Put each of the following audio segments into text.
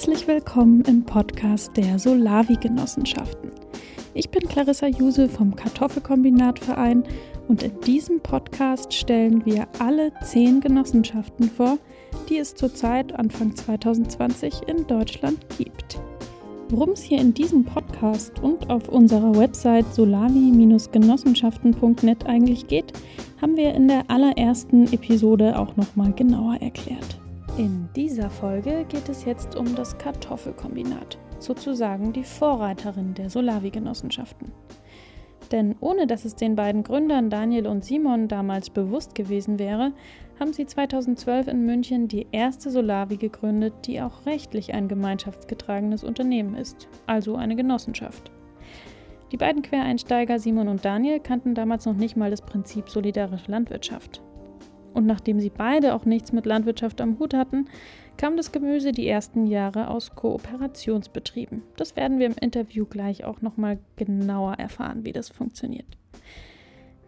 Herzlich willkommen im Podcast der Solavi-Genossenschaften. Ich bin Clarissa Juse vom Kartoffelkombinatverein und in diesem Podcast stellen wir alle zehn Genossenschaften vor, die es zurzeit Anfang 2020 in Deutschland gibt. Worum es hier in diesem Podcast und auf unserer Website solavi-genossenschaften.net eigentlich geht, haben wir in der allerersten Episode auch nochmal genauer erklärt. In dieser Folge geht es jetzt um das Kartoffelkombinat, sozusagen die Vorreiterin der Solavi-Genossenschaften. Denn ohne dass es den beiden Gründern Daniel und Simon damals bewusst gewesen wäre, haben sie 2012 in München die erste Solavi gegründet, die auch rechtlich ein gemeinschaftsgetragenes Unternehmen ist, also eine Genossenschaft. Die beiden Quereinsteiger Simon und Daniel kannten damals noch nicht mal das Prinzip solidarische Landwirtschaft. Und nachdem sie beide auch nichts mit Landwirtschaft am Hut hatten, kam das Gemüse die ersten Jahre aus Kooperationsbetrieben. Das werden wir im Interview gleich auch nochmal genauer erfahren, wie das funktioniert.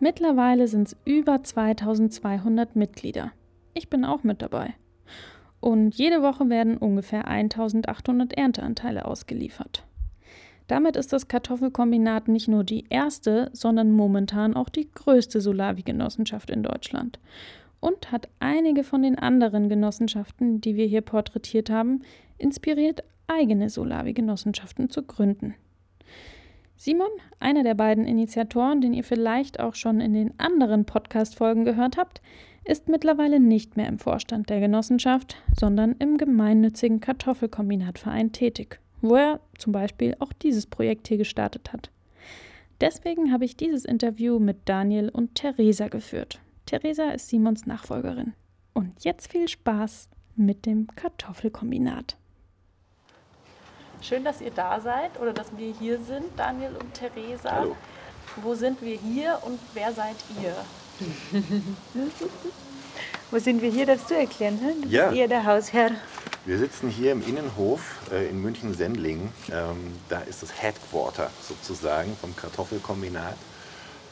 Mittlerweile sind es über 2200 Mitglieder. Ich bin auch mit dabei. Und jede Woche werden ungefähr 1800 Ernteanteile ausgeliefert. Damit ist das Kartoffelkombinat nicht nur die erste, sondern momentan auch die größte Solavi-Genossenschaft in Deutschland und hat einige von den anderen Genossenschaften, die wir hier porträtiert haben, inspiriert, eigene Solavi-Genossenschaften zu gründen. Simon, einer der beiden Initiatoren, den ihr vielleicht auch schon in den anderen Podcast-Folgen gehört habt, ist mittlerweile nicht mehr im Vorstand der Genossenschaft, sondern im gemeinnützigen Kartoffelkombinatverein tätig, wo er zum Beispiel auch dieses Projekt hier gestartet hat. Deswegen habe ich dieses Interview mit Daniel und Theresa geführt. Theresa ist Simons Nachfolgerin. Und jetzt viel Spaß mit dem Kartoffelkombinat. Schön, dass ihr da seid oder dass wir hier sind, Daniel und Theresa. Hallo. Wo sind wir hier und wer seid ihr? Wo sind wir hier? Darfst du erklären? Ne? Du Ja. bist eher der Hausherr. Wir sitzen hier im Innenhof äh, in München-Sendling. Ähm, da ist das Headquarter sozusagen vom Kartoffelkombinat.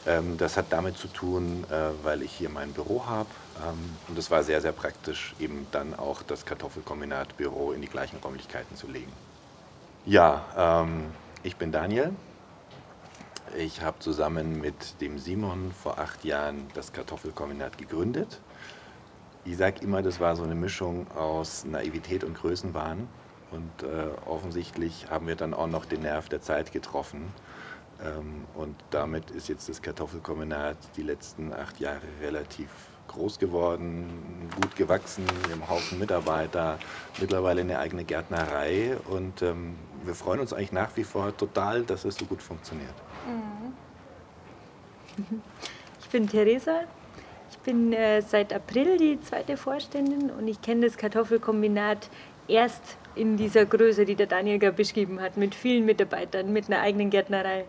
Ähm, das hat damit zu tun, äh, weil ich hier mein Büro habe. Ähm, und es war sehr, sehr praktisch, eben dann auch das Kartoffelkombinat-Büro in die gleichen Räumlichkeiten zu legen. Ja, ähm, ich bin Daniel. Ich habe zusammen mit dem Simon vor acht Jahren das Kartoffelkombinat gegründet. Ich sage immer, das war so eine Mischung aus Naivität und Größenwahn. Und äh, offensichtlich haben wir dann auch noch den Nerv der Zeit getroffen. Ähm, und damit ist jetzt das Kartoffelkombinat die letzten acht Jahre relativ groß geworden, gut gewachsen. Wir haben Haufen Mitarbeiter, mittlerweile eine eigene Gärtnerei. Und ähm, wir freuen uns eigentlich nach wie vor total, dass es so gut funktioniert. Ich bin Theresa. Ich bin äh, seit April die zweite Vorständin und ich kenne das Kartoffelkombinat erst in dieser Größe, die der Daniel gerade beschrieben hat, mit vielen Mitarbeitern, mit einer eigenen Gärtnerei.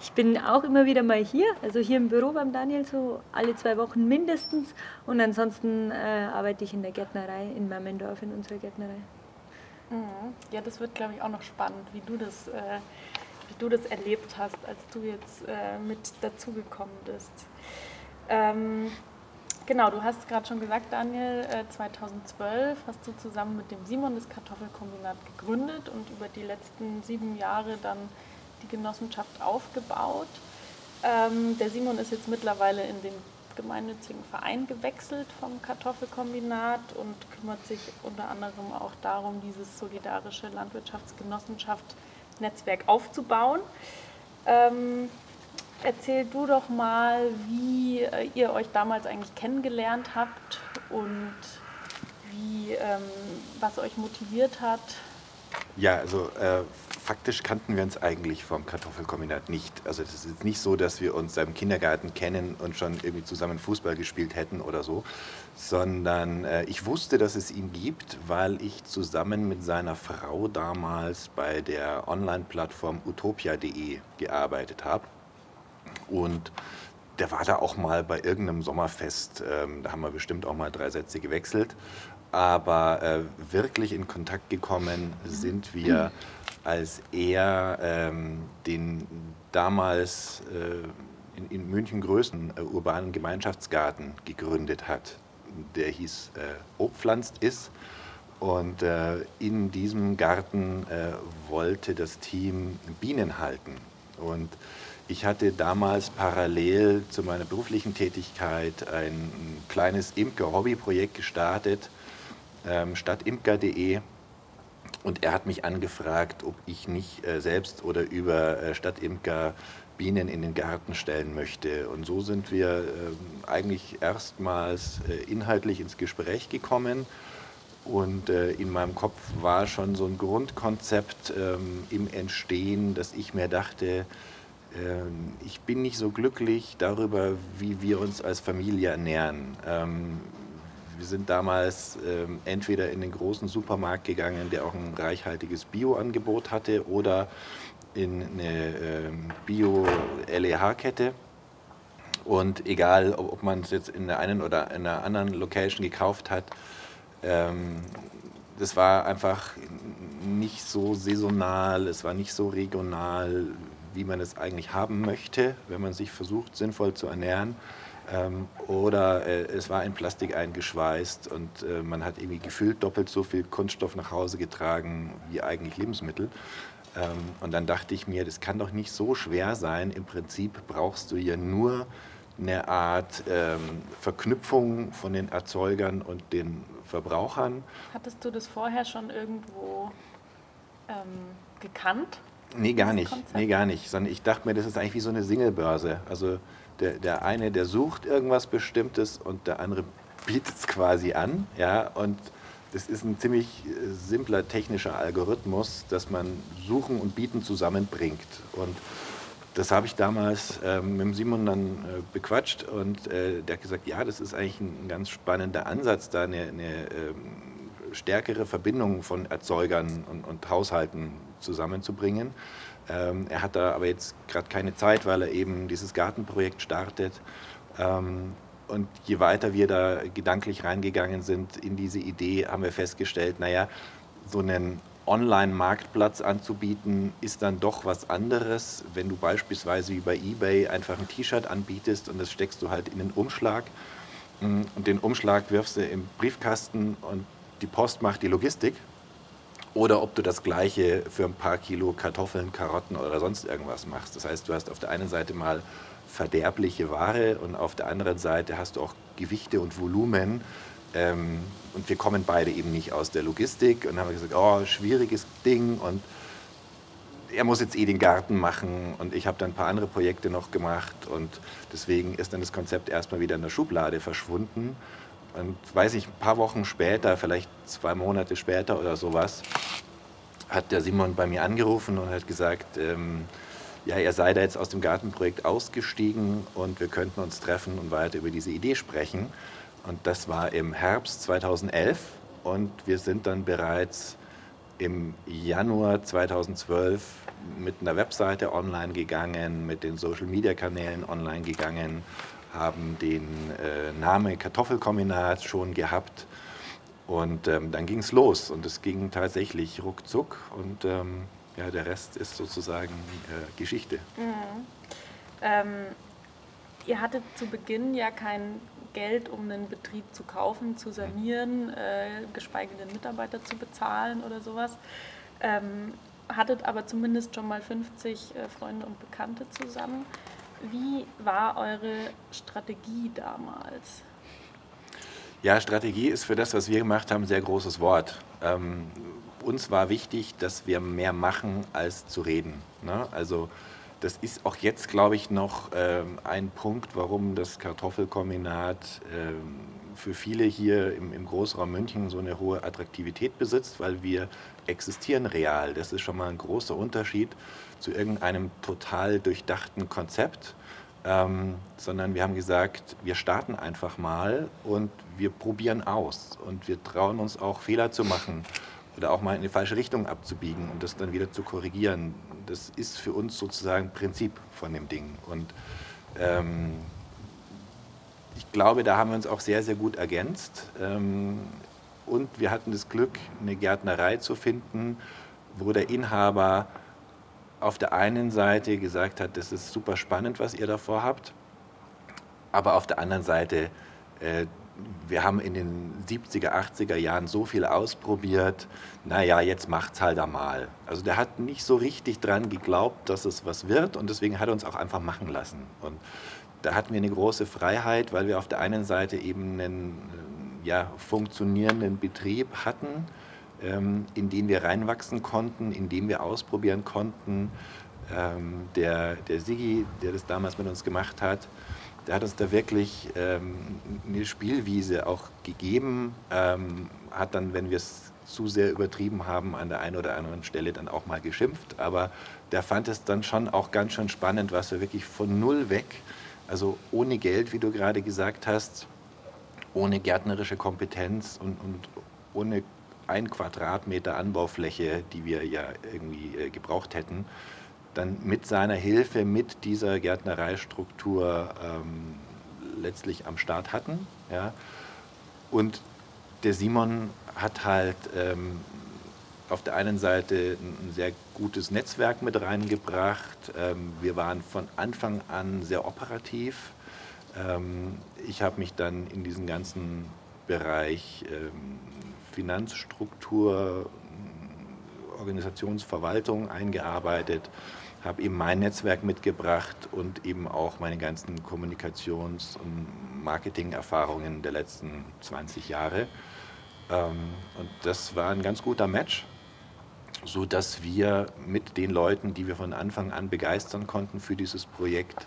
Ich bin auch immer wieder mal hier, also hier im Büro beim Daniel, so alle zwei Wochen mindestens. Und ansonsten äh, arbeite ich in der Gärtnerei in Mammendorf, in unserer Gärtnerei. Mhm. Ja, das wird, glaube ich, auch noch spannend, wie du das, äh, wie du das erlebt hast, als du jetzt äh, mit dazugekommen bist. Ähm, genau, du hast gerade schon gesagt, Daniel, äh, 2012 hast du zusammen mit dem Simon das Kartoffelkombinat gegründet und über die letzten sieben Jahre dann die Genossenschaft aufgebaut. Ähm, der Simon ist jetzt mittlerweile in den gemeinnützigen Verein gewechselt vom Kartoffelkombinat und kümmert sich unter anderem auch darum, dieses solidarische Landwirtschaftsgenossenschaft-Netzwerk aufzubauen. Erzähl du doch mal, wie äh, ihr euch damals eigentlich kennengelernt habt und wie, ähm, was euch motiviert hat. Ja, also äh, faktisch kannten wir uns eigentlich vom Kartoffelkombinat nicht. Also es ist nicht so, dass wir uns dem Kindergarten kennen und schon irgendwie zusammen Fußball gespielt hätten oder so, sondern äh, ich wusste, dass es ihn gibt, weil ich zusammen mit seiner Frau damals bei der Online-Plattform utopia.de gearbeitet habe. Und der war da auch mal bei irgendeinem Sommerfest. Ähm, da haben wir bestimmt auch mal drei Sätze gewechselt. Aber äh, wirklich in Kontakt gekommen sind wir, als er ähm, den damals äh, in, in München größten äh, urbanen Gemeinschaftsgarten gegründet hat. Der hieß äh, Obpflanzt ist. Und äh, in diesem Garten äh, wollte das Team Bienen halten. Und ich hatte damals parallel zu meiner beruflichen Tätigkeit ein kleines Imker-Hobbyprojekt gestartet, ähm, stadtimker.de. Und er hat mich angefragt, ob ich nicht äh, selbst oder über äh, Stadtimker Bienen in den Garten stellen möchte. Und so sind wir äh, eigentlich erstmals äh, inhaltlich ins Gespräch gekommen. Und in meinem Kopf war schon so ein Grundkonzept ähm, im Entstehen, dass ich mir dachte, ähm, ich bin nicht so glücklich darüber, wie wir uns als Familie ernähren. Ähm, wir sind damals ähm, entweder in den großen Supermarkt gegangen, der auch ein reichhaltiges Bio-Angebot hatte, oder in eine Bio-LEH-Kette. Und egal, ob man es jetzt in der einen oder in einer anderen Location gekauft hat, das war einfach nicht so saisonal, es war nicht so regional, wie man es eigentlich haben möchte, wenn man sich versucht, sinnvoll zu ernähren. Ähm, oder äh, es war in Plastik eingeschweißt und äh, man hat irgendwie gefühlt doppelt so viel Kunststoff nach Hause getragen wie eigentlich Lebensmittel. Ähm, und dann dachte ich mir, das kann doch nicht so schwer sein. Im Prinzip brauchst du ja nur eine Art ähm, Verknüpfung von den Erzeugern und den Verbrauchern. Hattest du das vorher schon irgendwo ähm, gekannt? Nee, gar nicht. Nee, gar nicht. Sondern ich dachte mir, das ist eigentlich wie so eine Singlebörse. Also der, der eine, der sucht irgendwas Bestimmtes und der andere bietet es quasi an. Ja, und das ist ein ziemlich äh, simpler technischer Algorithmus, dass man Suchen und Bieten zusammenbringt. Und das habe ich damals äh, mit dem Simon dann äh, bequatscht und äh, der hat gesagt, ja, das ist eigentlich ein, ein ganz spannender Ansatz, da eine, eine ähm, stärkere Verbindung von Erzeugern und, und Haushalten zusammenzubringen. Ähm, er hat da aber jetzt gerade keine Zeit, weil er eben dieses Gartenprojekt startet. Ähm, und je weiter wir da gedanklich reingegangen sind in diese Idee, haben wir festgestellt, naja, so einen Online-Marktplatz anzubieten, ist dann doch was anderes, wenn du beispielsweise wie bei eBay einfach ein T-Shirt anbietest und das steckst du halt in den Umschlag mm, und den Umschlag wirfst du im Briefkasten und die Post macht die Logistik oder ob du das gleiche für ein paar Kilo Kartoffeln, Karotten oder sonst irgendwas machst. Das heißt, du hast auf der einen Seite mal verderbliche Ware und auf der anderen Seite hast du auch Gewichte und Volumen. Ähm, und wir kommen beide eben nicht aus der Logistik. Und haben gesagt, oh, schwieriges Ding. Und er muss jetzt eh den Garten machen. Und ich habe dann ein paar andere Projekte noch gemacht. Und deswegen ist dann das Konzept erstmal wieder in der Schublade verschwunden und weiß ich, ein paar Wochen später, vielleicht zwei Monate später oder sowas, hat der Simon bei mir angerufen und hat gesagt, ähm, ja, er sei da jetzt aus dem Gartenprojekt ausgestiegen und wir könnten uns treffen und weiter über diese Idee sprechen. Und das war im Herbst 2011 und wir sind dann bereits im Januar 2012 mit einer Webseite online gegangen, mit den Social-Media-Kanälen online gegangen haben den äh, Namen Kartoffelkombinat schon gehabt. Und ähm, dann ging es los und es ging tatsächlich ruckzuck und ähm, ja, der Rest ist sozusagen äh, Geschichte. Mhm. Ähm, ihr hattet zu Beginn ja kein Geld, um einen Betrieb zu kaufen, zu sanieren, äh, geschweige denn Mitarbeiter zu bezahlen oder sowas. Ähm, hattet aber zumindest schon mal 50 äh, Freunde und Bekannte zusammen. Wie war eure Strategie damals? Ja, Strategie ist für das, was wir gemacht haben, ein sehr großes Wort. Ähm, uns war wichtig, dass wir mehr machen, als zu reden. Ne? Also das ist auch jetzt, glaube ich, noch ähm, ein Punkt, warum das Kartoffelkombinat ähm, für viele hier im, im, Großraum München so eine hohe Attraktivität besitzt, weil wir existieren real. Das ist schon mal ein großer Unterschied zu irgendeinem total durchdachten Konzept, ähm, sondern wir haben gesagt, wir starten einfach mal und wir probieren aus und wir trauen uns auch Fehler zu machen oder auch mal in die falsche Richtung abzubiegen und das dann wieder zu korrigieren. Das ist für uns sozusagen Prinzip von dem Ding und ähm, ich glaube, da haben wir uns auch sehr, sehr gut ergänzt. Ähm, und wir hatten das Glück, eine Gärtnerei zu finden, wo der Inhaber auf der einen Seite gesagt hat, das ist super spannend, was ihr davor habt, aber auf der anderen Seite äh, wir haben in den 70er, 80er Jahren so viel ausprobiert, naja, jetzt macht's halt einmal. Also der hat nicht so richtig dran geglaubt, dass es was wird und deswegen hat er uns auch einfach machen lassen. Und da hatten wir eine große Freiheit, weil wir auf der einen Seite eben einen ja, funktionierenden Betrieb hatten, ähm, in den wir reinwachsen konnten, in dem wir ausprobieren konnten. Ähm, der, der Sigi, der das damals mit uns gemacht hat, der hat uns da wirklich ähm, eine Spielwiese auch gegeben, hat dann, wenn wir es zu sehr übertrieben haben, an der einen oder anderen Stelle dann auch mal geschimpft. Aber der fand es dann schon auch ganz schön spannend, was wir wirklich von null weg, also ohne Geld, wie du gerade gesagt hast, ohne gärtnerische Kompetenz und, und ohne ein Quadratmeter Anbaufläche, die wir ja irgendwie äh, gebraucht hätten, dann mit seiner Hilfe, mit dieser Gärtnereistruktur ähm, letztlich am Start hatten. Ja. Und der Simon hat halt ähm, auf der einen Seite ein sehr gutes Netzwerk mit reingebracht. Ähm, wir waren von Anfang an sehr operativ. Ähm, ich habe mich dann in diesen ganzen Bereich ähm, Finanzstruktur, Organisationsverwaltung eingearbeitet habe eben mein Netzwerk mitgebracht und eben auch meine ganzen Kommunikations- und Marketing-Erfahrungen der letzten 20 Jahre. Ähm, und das war ein ganz guter Match, sodass wir mit den Leuten, die wir von Anfang an begeistern konnten für dieses Projekt,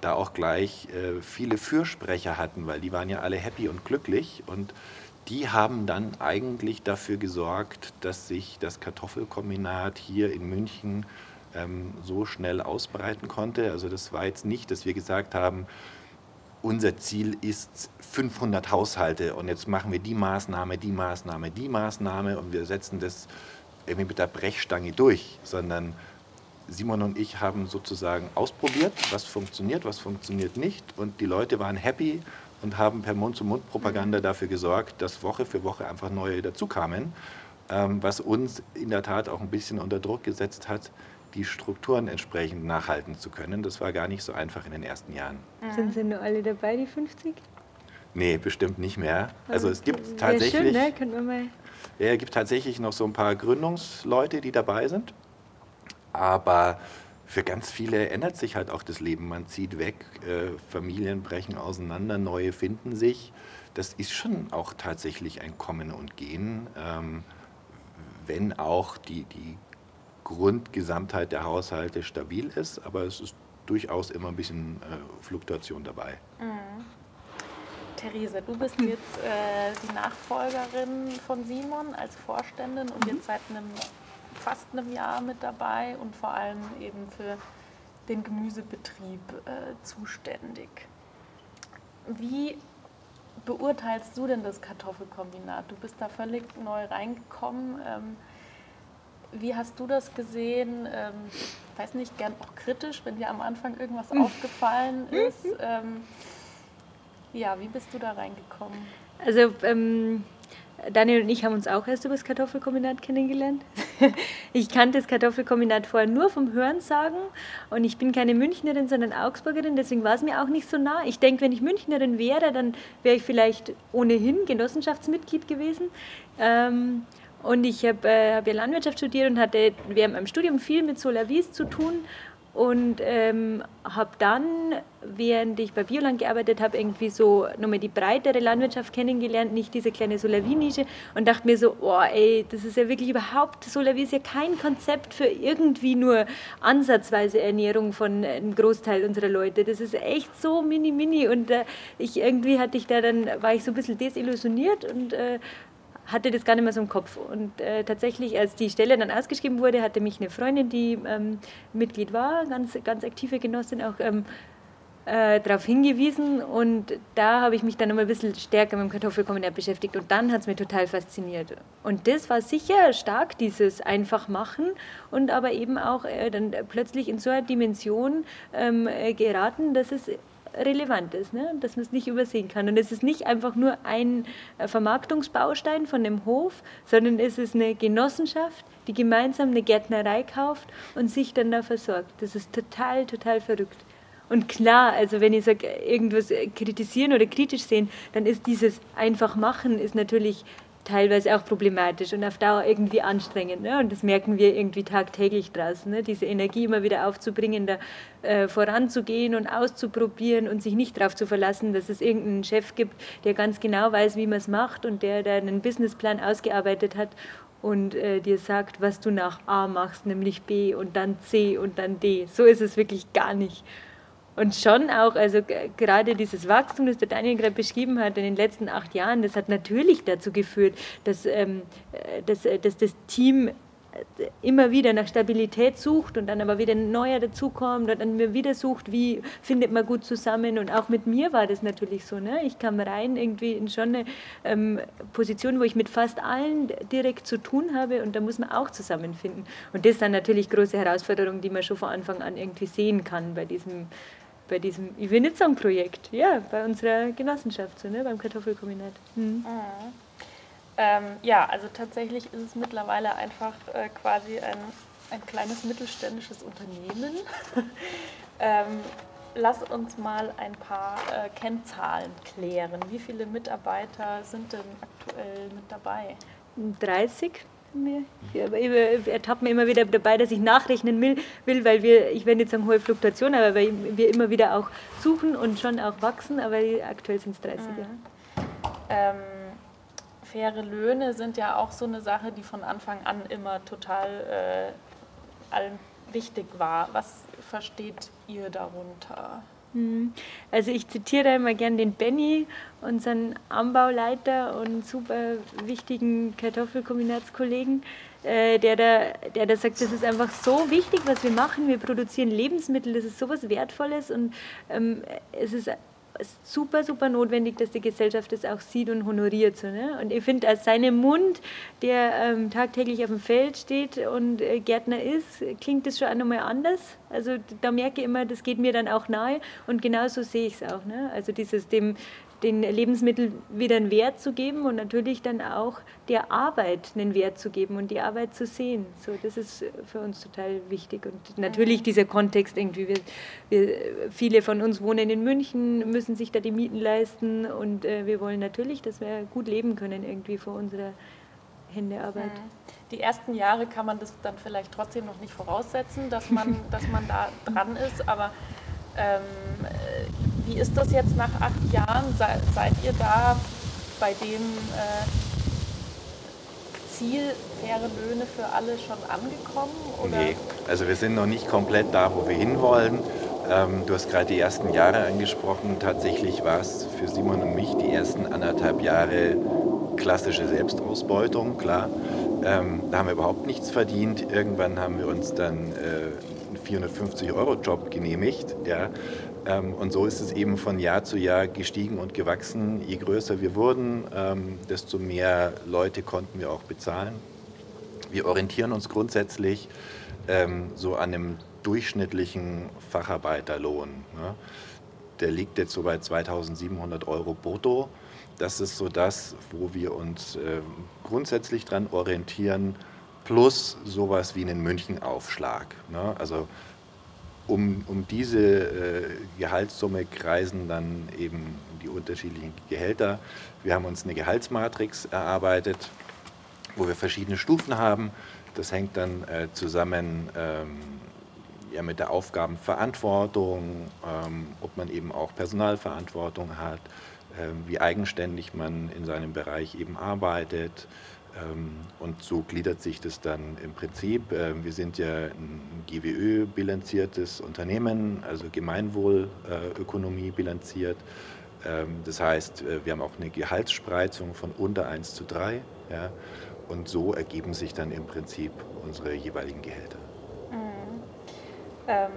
da auch gleich äh, viele Fürsprecher hatten, weil die waren ja alle happy und glücklich und die haben dann eigentlich dafür gesorgt, dass sich das Kartoffelkombinat hier in München ähm, so schnell ausbreiten konnte. Also das war jetzt nicht, dass wir gesagt haben, unser Ziel ist 500 Haushalte und jetzt machen wir die Maßnahme, die Maßnahme, die Maßnahme und wir setzen das irgendwie mit der Brechstange durch, sondern Simon und ich haben sozusagen ausprobiert, was funktioniert, was funktioniert nicht und die Leute waren happy und haben per Mund-zu-Mund-Propaganda dafür gesorgt, dass Woche für Woche einfach neue dazukamen, ähm, was uns in der Tat auch ein bisschen unter Druck gesetzt hat, die Strukturen entsprechend nachhalten zu können. Das war gar nicht so einfach in den ersten Jahren. Mhm. Sind sie nur alle dabei, die 50? Nee, bestimmt nicht mehr. Also es gibt tatsächlich, schön, ne? mal ja, es gibt tatsächlich noch so ein paar Gründungsleute, die dabei sind. Aber für ganz viele ändert sich halt auch das Leben. Man zieht weg, äh, Familien brechen auseinander, neue finden sich. Das ist schon auch tatsächlich ein Kommen und Gehen, ähm, wenn auch die, die Grundgesamtheit der Haushalte stabil ist, aber es ist durchaus immer ein bisschen äh, Fluktuation dabei. Mhm. Therese, du bist jetzt äh, die Nachfolgerin von Simon als Vorständin und mhm. jetzt seit einem, fast einem Jahr mit dabei und vor allem eben für den Gemüsebetrieb äh, zuständig. Wie beurteilst du denn das Kartoffelkombinat? Du bist da völlig neu reingekommen. Ähm, wie hast du das gesehen? Ähm, weiß nicht, gern auch kritisch, wenn dir am Anfang irgendwas mhm. aufgefallen ist. Ähm, ja, wie bist du da reingekommen? Also ähm, Daniel und ich haben uns auch erst über das Kartoffelkombinat kennengelernt. ich kannte das Kartoffelkombinat vorher nur vom Hörensagen und ich bin keine Münchnerin, sondern Augsburgerin, deswegen war es mir auch nicht so nah. Ich denke, wenn ich Münchnerin wäre, dann wäre ich vielleicht ohnehin Genossenschaftsmitglied gewesen. Ähm, und ich habe äh, hab ja Landwirtschaft studiert und hatte während meinem Studium viel mit Solavis zu tun und ähm, habe dann, während ich bei Bioland gearbeitet habe, irgendwie so nochmal die breitere Landwirtschaft kennengelernt, nicht diese kleine Solavi-Nische und dachte mir so, oh ey, das ist ja wirklich überhaupt, Solavi ist ja kein Konzept für irgendwie nur ansatzweise Ernährung von einem Großteil unserer Leute. Das ist echt so mini, mini und äh, ich irgendwie hatte ich da dann, war ich so ein bisschen desillusioniert und äh, hatte das gar nicht mehr so im Kopf. Und äh, tatsächlich, als die Stelle dann ausgeschrieben wurde, hatte mich eine Freundin, die ähm, Mitglied war, ganz, ganz aktive Genossin, auch ähm, äh, darauf hingewiesen. Und da habe ich mich dann noch ein bisschen stärker mit dem Kartoffelkombinat beschäftigt. Und dann hat es mich total fasziniert. Und das war sicher stark, dieses einfach machen und aber eben auch äh, dann plötzlich in so eine Dimension ähm, äh, geraten, dass es relevant ist, ne? dass man es nicht übersehen kann. Und es ist nicht einfach nur ein äh, Vermarktungsbaustein von dem Hof, sondern es ist eine Genossenschaft, die gemeinsam eine Gärtnerei kauft und sich dann da versorgt. Das ist total, total verrückt. Und klar, also wenn ich sage, irgendwas kritisieren oder kritisch sehen, dann ist dieses einfach machen ist natürlich teilweise auch problematisch und auf Dauer irgendwie anstrengend. Ne? Und das merken wir irgendwie tagtäglich draußen, ne? diese Energie immer wieder aufzubringen, da äh, voranzugehen und auszuprobieren und sich nicht darauf zu verlassen, dass es irgendeinen Chef gibt, der ganz genau weiß, wie man es macht und der, der einen Businessplan ausgearbeitet hat und äh, dir sagt, was du nach A machst, nämlich B und dann C und dann D. So ist es wirklich gar nicht. Und schon auch, also gerade dieses Wachstum, das der Daniel gerade beschrieben hat in den letzten acht Jahren, das hat natürlich dazu geführt, dass, ähm, äh, dass, äh, dass das Team äh, immer wieder nach Stabilität sucht und dann aber wieder ein neuer dazukommt und dann wieder sucht, wie findet man gut zusammen. Und auch mit mir war das natürlich so. Ne? Ich kam rein irgendwie in schon eine ähm, Position, wo ich mit fast allen direkt zu tun habe und da muss man auch zusammenfinden. Und das dann natürlich große Herausforderung, die man schon von Anfang an irgendwie sehen kann bei diesem bei diesem Ich will nicht sagen Projekt, ja, bei unserer Genossenschaft, so, ne, beim Kartoffelkombinat. Mhm. Mhm. Ähm, ja, also tatsächlich ist es mittlerweile einfach äh, quasi ein, ein kleines mittelständisches Unternehmen. ähm, lass uns mal ein paar äh, Kennzahlen klären. Wie viele Mitarbeiter sind denn aktuell mit dabei? 30 mir. Ich ertappe mir immer wieder dabei, dass ich nachrechnen will, weil wir, ich werde nicht sagen hohe Fluktuation, aber weil wir immer wieder auch suchen und schon auch wachsen, aber aktuell sind es 30 mhm. Jahre. Ähm, faire Löhne sind ja auch so eine Sache, die von Anfang an immer total äh, allen wichtig war. Was versteht ihr darunter? Mhm. Also ich zitiere immer gern den Benny, unseren Anbauleiter und super wichtigen Kartoffelkombinatskollegen, äh, der, da, der da sagt, das ist einfach so wichtig, was wir machen. Wir produzieren Lebensmittel, das ist sowas Wertvolles und ähm, es ist super, super notwendig, dass die Gesellschaft das auch sieht und honoriert. So, ne? Und ich finde, als seinem Mund, der ähm, tagtäglich auf dem Feld steht und äh, Gärtner ist, klingt das schon auch nochmal anders. Also da merke ich immer, das geht mir dann auch nahe und genauso sehe ich es auch. Ne? Also dieses dem, den Lebensmitteln wieder einen Wert zu geben und natürlich dann auch der Arbeit einen Wert zu geben und die Arbeit zu sehen. So, das ist für uns total wichtig. Und natürlich dieser Kontext irgendwie, wir, wir, viele von uns wohnen in München, müssen sich da die Mieten leisten und äh, wir wollen natürlich, dass wir gut leben können irgendwie vor unserer Händearbeit. Mhm. Die ersten Jahre kann man das dann vielleicht trotzdem noch nicht voraussetzen, dass man, dass man da dran ist, aber ähm, wie ist das jetzt nach acht Jahren? Se seid ihr da bei dem äh, Ziel faire Löhne für alle schon angekommen? Oder? Nee, also wir sind noch nicht komplett da, wo wir hinwollen. Ähm, du hast gerade die ersten Jahre angesprochen. Tatsächlich war es für Simon und mich die ersten anderthalb Jahre klassische Selbstausbeutung, klar. Ähm, da haben wir überhaupt nichts verdient. Irgendwann haben wir uns dann äh, 450-Euro-Job genehmigt. Ja. Ähm, und so ist es eben von Jahr zu Jahr gestiegen und gewachsen. Je größer wir wurden, ähm, desto mehr Leute konnten wir auch bezahlen. Wir orientieren uns grundsätzlich ähm, so an einem durchschnittlichen Facharbeiterlohn. Ne? Der liegt jetzt so bei 2700 Euro brutto. Das ist so das, wo wir uns grundsätzlich dran orientieren, plus sowas wie einen Münchenaufschlag. Ne? Also um, um diese äh, Gehaltssumme kreisen dann eben die unterschiedlichen Gehälter. Wir haben uns eine Gehaltsmatrix erarbeitet, wo wir verschiedene Stufen haben. Das hängt dann äh, zusammen ähm, ja, mit der Aufgabenverantwortung, ähm, ob man eben auch Personalverantwortung hat, äh, wie eigenständig man in seinem Bereich eben arbeitet, und so gliedert sich das dann im Prinzip. Ähm, wir sind ja ein GWÖ-bilanziertes Unternehmen, also Gemeinwohlökonomie bilanziert. Ähm, das heißt, äh, wir haben auch eine Gehaltsspreizung von unter 1 zu 3. Ja, und so ergeben sich dann im Prinzip unsere jeweiligen Gehälter. Mhm. Ähm,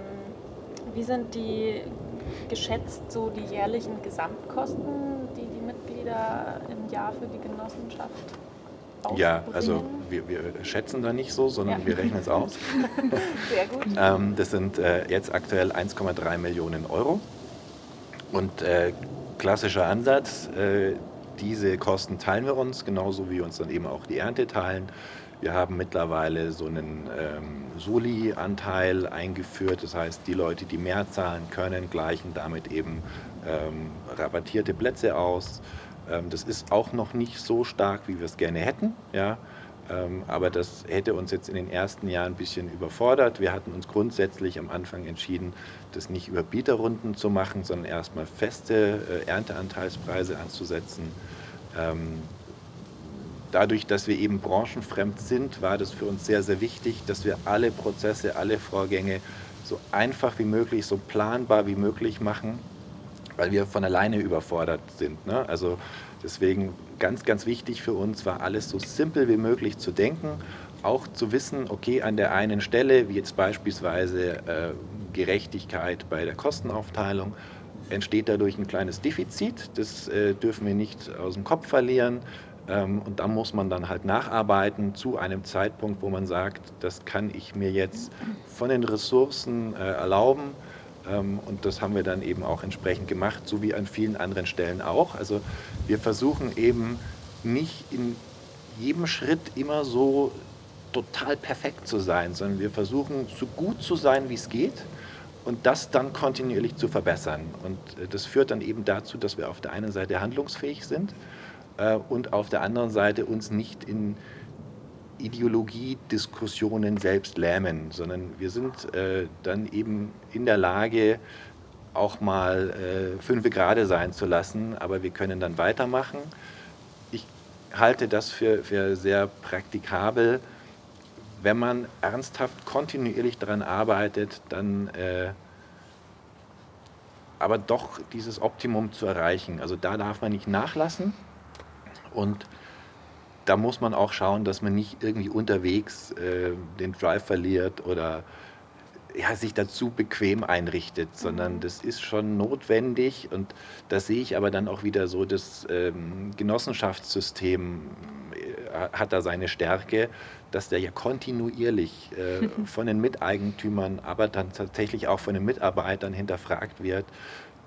wie sind die geschätzt so die jährlichen Gesamtkosten, die die Mitglieder im Jahr für die Genossenschaft ja, also wir, wir, schätzen da nicht so, sondern ja. wir rechnen es aus. Sehr gut. ähm, das sind äh, jetzt aktuell 1,3 Millionen Euro. Und äh, klassischer Ansatz, äh, diese Kosten teilen wir uns, genauso wie wir uns dann eben auch die Ernte teilen. Wir haben mittlerweile so einen ähm, Soli-Anteil eingeführt. Das heißt, die Leute, die mehr zahlen können, gleichen damit eben ähm, rabattierte Plätze aus. Ähm, das ist auch noch nicht so stark, wie wir es gerne hätten. Ja? Ähm, aber das hätte uns jetzt in den ersten Jahren ein bisschen überfordert. Wir hatten uns grundsätzlich am Anfang entschieden, das nicht über Bieterrunden zu machen, sondern erstmal feste äh, Ernteanteilspreise anzusetzen. Ähm, dadurch, dass wir eben branchenfremd sind, war das für uns sehr, sehr wichtig, dass wir alle Prozesse, alle Vorgänge so einfach wie möglich, so planbar wie möglich machen, weil wir von alleine überfordert sind. Ne? Also deswegen ganz, ganz wichtig für uns war alles so simpel wie möglich zu denken, auch zu wissen, okay, an der einen Stelle, wie jetzt beispielsweise äh, Gerechtigkeit bei der Kostenaufteilung, entsteht dadurch ein kleines Defizit. Das äh, dürfen wir nicht aus dem Kopf verlieren. Ähm, und da muss man dann halt nacharbeiten zu einem Zeitpunkt, wo man sagt, das kann ich mir jetzt von den Ressourcen äh, erlauben. Ähm, und das haben wir dann eben auch entsprechend gemacht, so wie an vielen anderen Stellen auch. Also wir versuchen eben nicht in jedem Schritt immer so total perfekt zu sein, sondern wir versuchen so gut zu sein, wie es geht und das dann kontinuierlich zu verbessern. Und äh, das führt dann eben dazu, dass wir auf der einen Seite handlungsfähig sind äh, und auf der anderen Seite uns nicht in Ideologiediskussionen selbst lähmen, sondern wir sind äh, dann eben in der Lage, auch mal äh, fünf Grade sein zu lassen, aber wir können dann weitermachen. Ich halte das für, für sehr praktikabel. Wenn man ernsthaft kontinuierlich daran arbeitet, dann äh, aber doch dieses Optimum zu erreichen. Also da darf man nicht nachlassen und da muss man auch schauen, dass man nicht irgendwie unterwegs äh, den Drive verliert oder ja, sich dazu bequem einrichtet, sondern das ist schon notwendig. Und da sehe ich aber dann auch wieder so, das ähm, Genossenschaftssystem äh, hat da seine Stärke, dass der ja kontinuierlich äh, von den Miteigentümern, aber dann tatsächlich auch von den Mitarbeitern hinterfragt wird,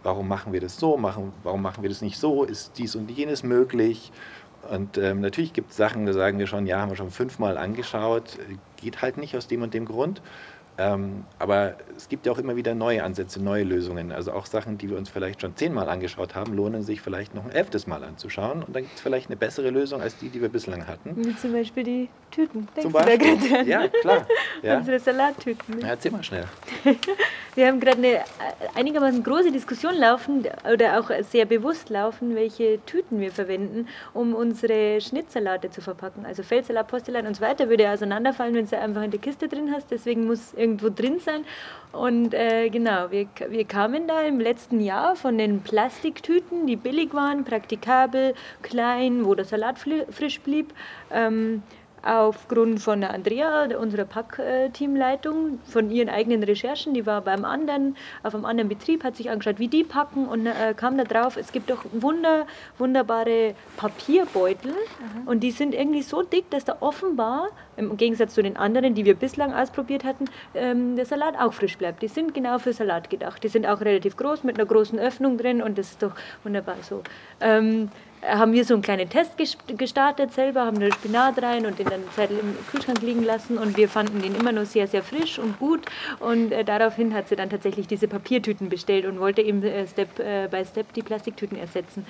warum machen wir das so, machen, warum machen wir das nicht so, ist dies und jenes möglich und ähm, natürlich gibt es Sachen, da sagen wir schon, ja, haben wir schon fünfmal angeschaut, geht halt nicht aus dem und dem Grund. Ähm, aber es gibt ja auch immer wieder neue Ansätze, neue Lösungen. Also auch Sachen, die wir uns vielleicht schon zehnmal angeschaut haben, lohnen sich vielleicht noch ein elftes Mal anzuschauen. Und dann gibt es vielleicht eine bessere Lösung als die, die wir bislang hatten. Wie zum Beispiel die Tüten. Denkst zum Beispiel. Ja, klar. Ja. Unsere Salattüten. Ja, erzähl mal schnell. wir haben gerade eine einigermaßen große Diskussion laufen oder auch sehr bewusst laufen, welche Tüten wir verwenden, um unsere Schnittsalate zu verpacken. Also Feldsalat, Postelat und so weiter würde auseinanderfallen, wenn du einfach in der Kiste drin hast. Deswegen muss irgendwo drin sein. Und äh, genau, wir, wir kamen da im letzten Jahr von den Plastiktüten, die billig waren, praktikabel, klein, wo der Salat frisch blieb. Ähm, aufgrund von Andrea, unserer Pack-Teamleitung, von ihren eigenen Recherchen. Die war beim anderen, auf einem anderen Betrieb, hat sich angeschaut, wie die packen und äh, kam da drauf, es gibt doch wunder, wunderbare Papierbeutel mhm. und die sind irgendwie so dick, dass da offenbar, im Gegensatz zu den anderen, die wir bislang ausprobiert hatten, ähm, der Salat auch frisch bleibt. Die sind genau für Salat gedacht. Die sind auch relativ groß mit einer großen Öffnung drin und das ist doch wunderbar so. Ähm, haben wir so einen kleinen Test gestartet selber, haben den Spinat rein und den dann Zeit im Kühlschrank liegen lassen und wir fanden den immer nur sehr, sehr frisch und gut und äh, daraufhin hat sie dann tatsächlich diese Papiertüten bestellt und wollte eben äh, Step äh, by Step die Plastiktüten ersetzen.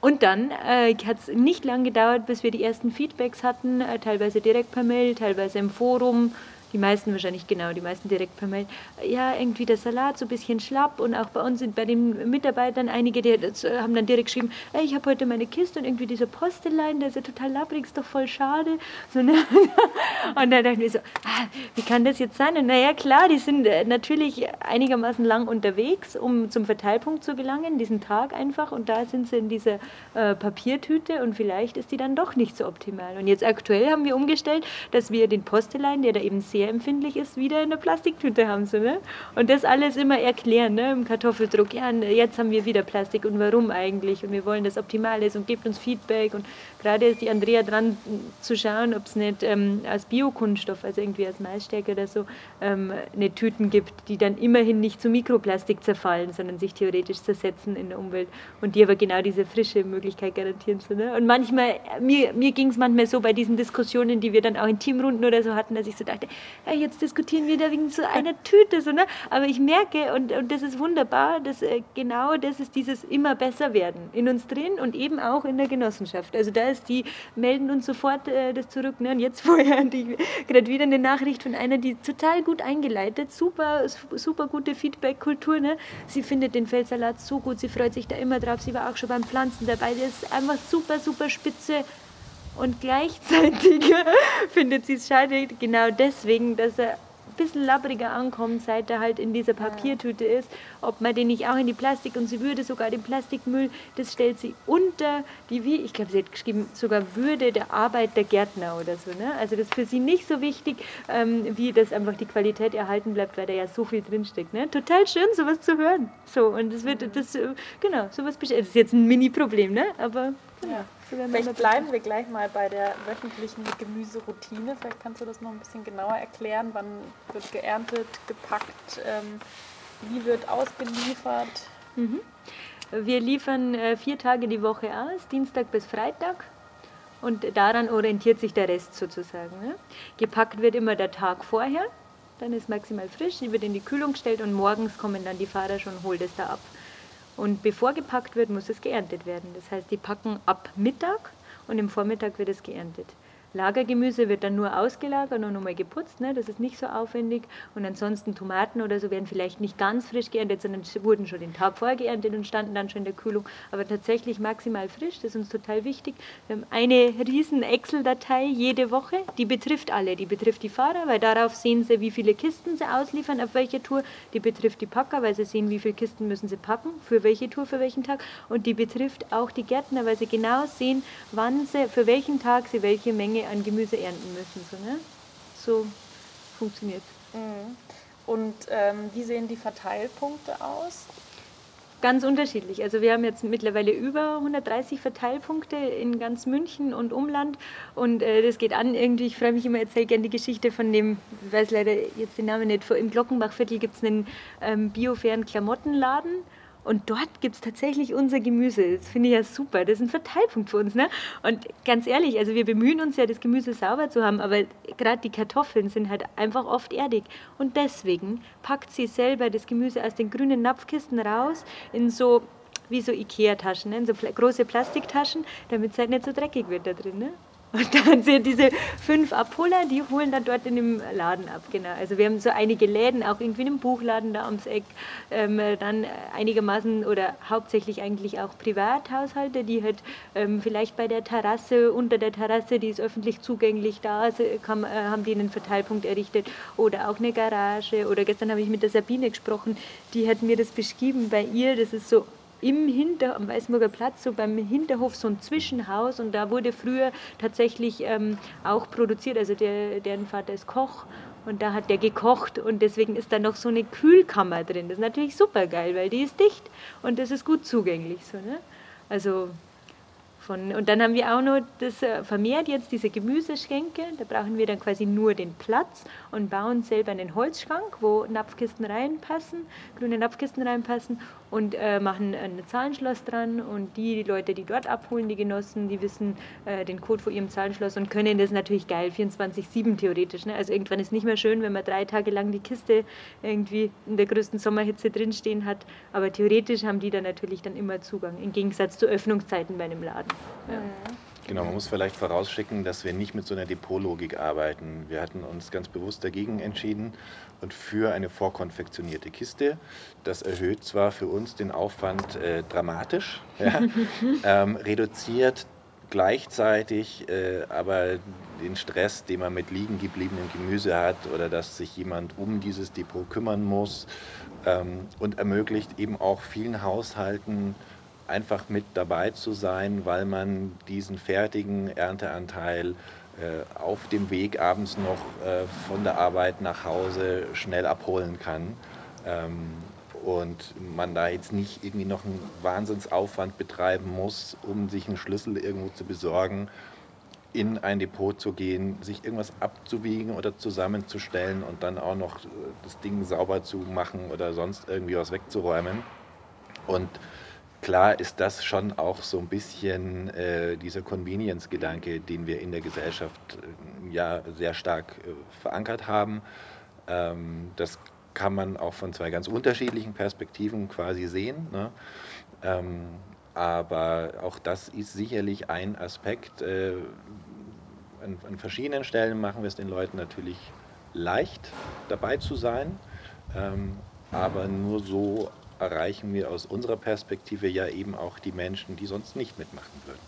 Und dann äh, hat es nicht lange gedauert, bis wir die ersten Feedbacks hatten, äh, teilweise direkt per Mail, teilweise im Forum, die meisten wahrscheinlich genau, die meisten direkt per Mail. Ja, irgendwie der Salat so ein bisschen schlapp und auch bei uns sind bei den Mitarbeitern einige, die haben dann direkt geschrieben, ey, ich habe heute meine Kiste und irgendwie dieser Postelein, der ist ja total labbrig, ist doch voll schade. So, ne? Und dann dachten wir so, ah, wie kann das jetzt sein? Und naja, klar, die sind äh, natürlich einigermaßen lang unterwegs, um zum Verteilpunkt zu gelangen, diesen Tag einfach und da sind sie in dieser äh, Papiertüte und vielleicht ist die dann doch nicht so optimal. Und jetzt aktuell haben wir umgestellt, dass wir den Postelein, der da eben sehr sehr empfindlich ist, wieder in der Plastiktüte haben sie. Ne? Und das alles immer erklären ne? im Kartoffeldruck. Ja, jetzt haben wir wieder Plastik und warum eigentlich? Und wir wollen das optimal ist und gebt uns Feedback. Und gerade ist die Andrea dran zu schauen, ob es nicht ähm, als Biokunststoff, also irgendwie als Maisstärke oder so, ähm, eine Tüten gibt, die dann immerhin nicht zu Mikroplastik zerfallen, sondern sich theoretisch zersetzen in der Umwelt und die aber genau diese frische Möglichkeit garantieren. So, ne? Und manchmal, mir, mir ging es manchmal so bei diesen Diskussionen, die wir dann auch in Teamrunden oder so hatten, dass ich so dachte, ja, jetzt diskutieren wir da wegen so einer Tüte. So, ne? Aber ich merke, und, und das ist wunderbar, dass äh, genau das ist dieses immer besser werden in uns drin und eben auch in der Genossenschaft. Also da ist die, melden uns sofort äh, das zurück. Ne? Und jetzt vorher gerade wieder eine Nachricht von einer, die total gut eingeleitet, super, super gute Feedback-Kultur. Ne? Sie findet den Feldsalat so gut, sie freut sich da immer drauf. Sie war auch schon beim Pflanzen dabei. Das ist einfach super, super spitze. Und gleichzeitig findet sie es schade, genau deswegen, dass er bisschen labbriger ankommt, seit er halt in dieser Papiertüte ist, ob man den nicht auch in die Plastik und sie würde sogar den Plastikmüll, das stellt sie unter die, wie, ich glaube, sie hat geschrieben, sogar Würde der Arbeit der Gärtner oder so. Ne? Also das ist für sie nicht so wichtig, ähm, wie dass einfach die Qualität erhalten bleibt, weil da ja so viel drinsteckt. Ne? Total schön, sowas zu hören. So, und das wird, das, äh, genau, sowas, das ist jetzt ein Mini-Problem, ne? aber ja. Vielleicht bleiben wir gleich mal bei der wöchentlichen Gemüseroutine. Vielleicht kannst du das noch ein bisschen genauer erklären. Wann wird geerntet, gepackt, ähm, wie wird ausgeliefert? Mhm. Wir liefern äh, vier Tage die Woche aus, Dienstag bis Freitag. Und daran orientiert sich der Rest sozusagen. Ne? Gepackt wird immer der Tag vorher, dann ist maximal frisch, die wird in die Kühlung gestellt und morgens kommen dann die Fahrer schon, holt es da ab. Und bevor gepackt wird, muss es geerntet werden. Das heißt, die packen ab Mittag und im Vormittag wird es geerntet. Lagergemüse wird dann nur ausgelagert und nochmal geputzt, ne? das ist nicht so aufwendig. Und ansonsten Tomaten oder so werden vielleicht nicht ganz frisch geerntet, sondern wurden schon den Tag vorher geerntet und standen dann schon in der Kühlung. Aber tatsächlich maximal frisch, das ist uns total wichtig. Wir haben eine riesen Excel-Datei jede Woche, die betrifft alle. Die betrifft die Fahrer, weil darauf sehen sie, wie viele Kisten sie ausliefern, auf welcher Tour. Die betrifft die Packer, weil sie sehen, wie viele Kisten müssen sie packen, für welche Tour, für welchen Tag. Und die betrifft auch die Gärtner, weil sie genau sehen, wann sie, für welchen Tag sie welche Menge an Gemüse ernten müssen. So, ne? so funktioniert mhm. Und ähm, wie sehen die Verteilpunkte aus? Ganz unterschiedlich. Also wir haben jetzt mittlerweile über 130 Verteilpunkte in ganz München und Umland und äh, das geht an irgendwie, ich freue mich immer, erzähle gerne die Geschichte von dem, ich weiß leider jetzt den Namen nicht, im Glockenbachviertel gibt es einen ähm, biofairen Klamottenladen und dort gibt es tatsächlich unser Gemüse. Das finde ich ja super. Das ist ein Verteilpunkt für uns. Ne? Und ganz ehrlich, also wir bemühen uns ja, das Gemüse sauber zu haben, aber gerade die Kartoffeln sind halt einfach oft erdig. Und deswegen packt sie selber das Gemüse aus den grünen Napfkisten raus in so wie so Ikea-Taschen, ne? in so große Plastiktaschen, damit es halt nicht so dreckig wird da drin. Ne? Und dann sind diese fünf Abholer, die holen dann dort in dem Laden ab, genau. Also wir haben so einige Läden, auch irgendwie in einem Buchladen da ums Eck, ähm, dann einigermaßen oder hauptsächlich eigentlich auch Privathaushalte, die halt ähm, vielleicht bei der Terrasse, unter der Terrasse, die ist öffentlich zugänglich da, kann, äh, haben die einen Verteilpunkt errichtet oder auch eine Garage oder gestern habe ich mit der Sabine gesprochen, die hat mir das beschrieben bei ihr, das ist so im Hinter, am Weißenburger Platz, so beim Hinterhof, so ein Zwischenhaus und da wurde früher tatsächlich ähm, auch produziert, also der, deren Vater ist Koch und da hat der gekocht und deswegen ist da noch so eine Kühlkammer drin. Das ist natürlich super geil, weil die ist dicht und das ist gut zugänglich. So, ne? Also von, und dann haben wir auch noch das äh, vermehrt jetzt diese Gemüseschränke. Da brauchen wir dann quasi nur den Platz und bauen selber einen Holzschrank, wo Napfkisten reinpassen, grüne Napfkisten reinpassen und äh, machen ein Zahlenschloss dran. Und die, die Leute, die dort abholen, die Genossen, die wissen äh, den Code vor ihrem Zahlenschloss und können das natürlich geil, 24-7 theoretisch. Ne? Also irgendwann ist nicht mehr schön, wenn man drei Tage lang die Kiste irgendwie in der größten Sommerhitze drinstehen hat. Aber theoretisch haben die dann natürlich dann immer Zugang, im Gegensatz zu Öffnungszeiten bei einem Laden. Ja. Mhm. Genau, man muss vielleicht vorausschicken, dass wir nicht mit so einer Depotlogik arbeiten. Wir hatten uns ganz bewusst dagegen entschieden und für eine vorkonfektionierte Kiste. Das erhöht zwar für uns den Aufwand äh, dramatisch, ja, ähm, reduziert gleichzeitig äh, aber den Stress, den man mit liegen gebliebenem Gemüse hat oder dass sich jemand um dieses Depot kümmern muss ähm, und ermöglicht eben auch vielen Haushalten einfach mit dabei zu sein, weil man diesen fertigen Ernteanteil äh, auf dem Weg abends noch äh, von der Arbeit nach Hause schnell abholen kann. Ähm, und man da jetzt nicht irgendwie noch einen Wahnsinnsaufwand betreiben muss, um sich einen Schlüssel irgendwo zu besorgen, in ein Depot zu gehen, sich irgendwas abzuwiegen oder zusammenzustellen und dann auch noch das Ding sauber zu machen oder sonst irgendwie was wegzuräumen. Und klar ist das schon auch so ein bisschen äh, dieser Convenience-Gedanke, den wir in der Gesellschaft äh, ja sehr stark äh, verankert haben. Ähm, das kann man auch von zwei ganz unterschiedlichen Perspektiven quasi sehen. Ne? Ähm, aber auch das ist sicherlich ein Aspekt. Äh, an, an, verschiedenen Stellen machen wir es den Leuten natürlich leicht, dabei zu sein. Ähm, aber nur so erreichen wir aus unserer Perspektive ja eben auch die Menschen, die sonst nicht mitmachen würden.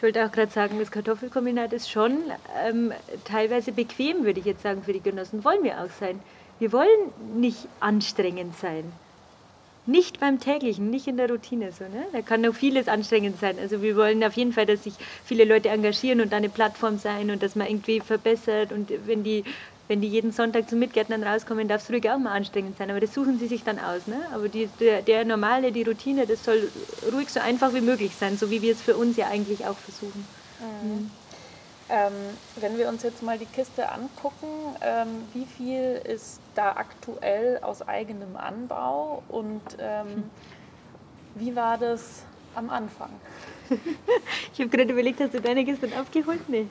Ich wollte auch gerade sagen, das Kartoffelkombinat ist schon ähm, teilweise bequem, würde ich jetzt sagen, für die Genossen. Wollen wir auch sein. Wir wollen nicht anstrengend sein. Nicht beim täglichen, nicht in der Routine so. Ne? Da kann noch vieles anstrengend sein. Also wir wollen auf jeden Fall, dass sich viele Leute engagieren und eine Plattform sein und dass man irgendwie verbessert. Und wenn die, wenn die jeden Sonntag zum Mitgärtnern rauskommen, darf es ruhig auch mal anstrengend sein. Aber das suchen sie sich dann aus. Ne? Aber die, der, der normale, die Routine, das soll ruhig so einfach wie möglich sein, so wie wir es für uns ja eigentlich auch versuchen. Mhm. Mhm. Ähm, wenn wir uns jetzt mal die Kiste angucken, ähm, wie viel ist da aktuell aus eigenem Anbau und ähm, wie war das am Anfang? ich habe gerade überlegt, hast du deine Kiste abgeholt? Nee.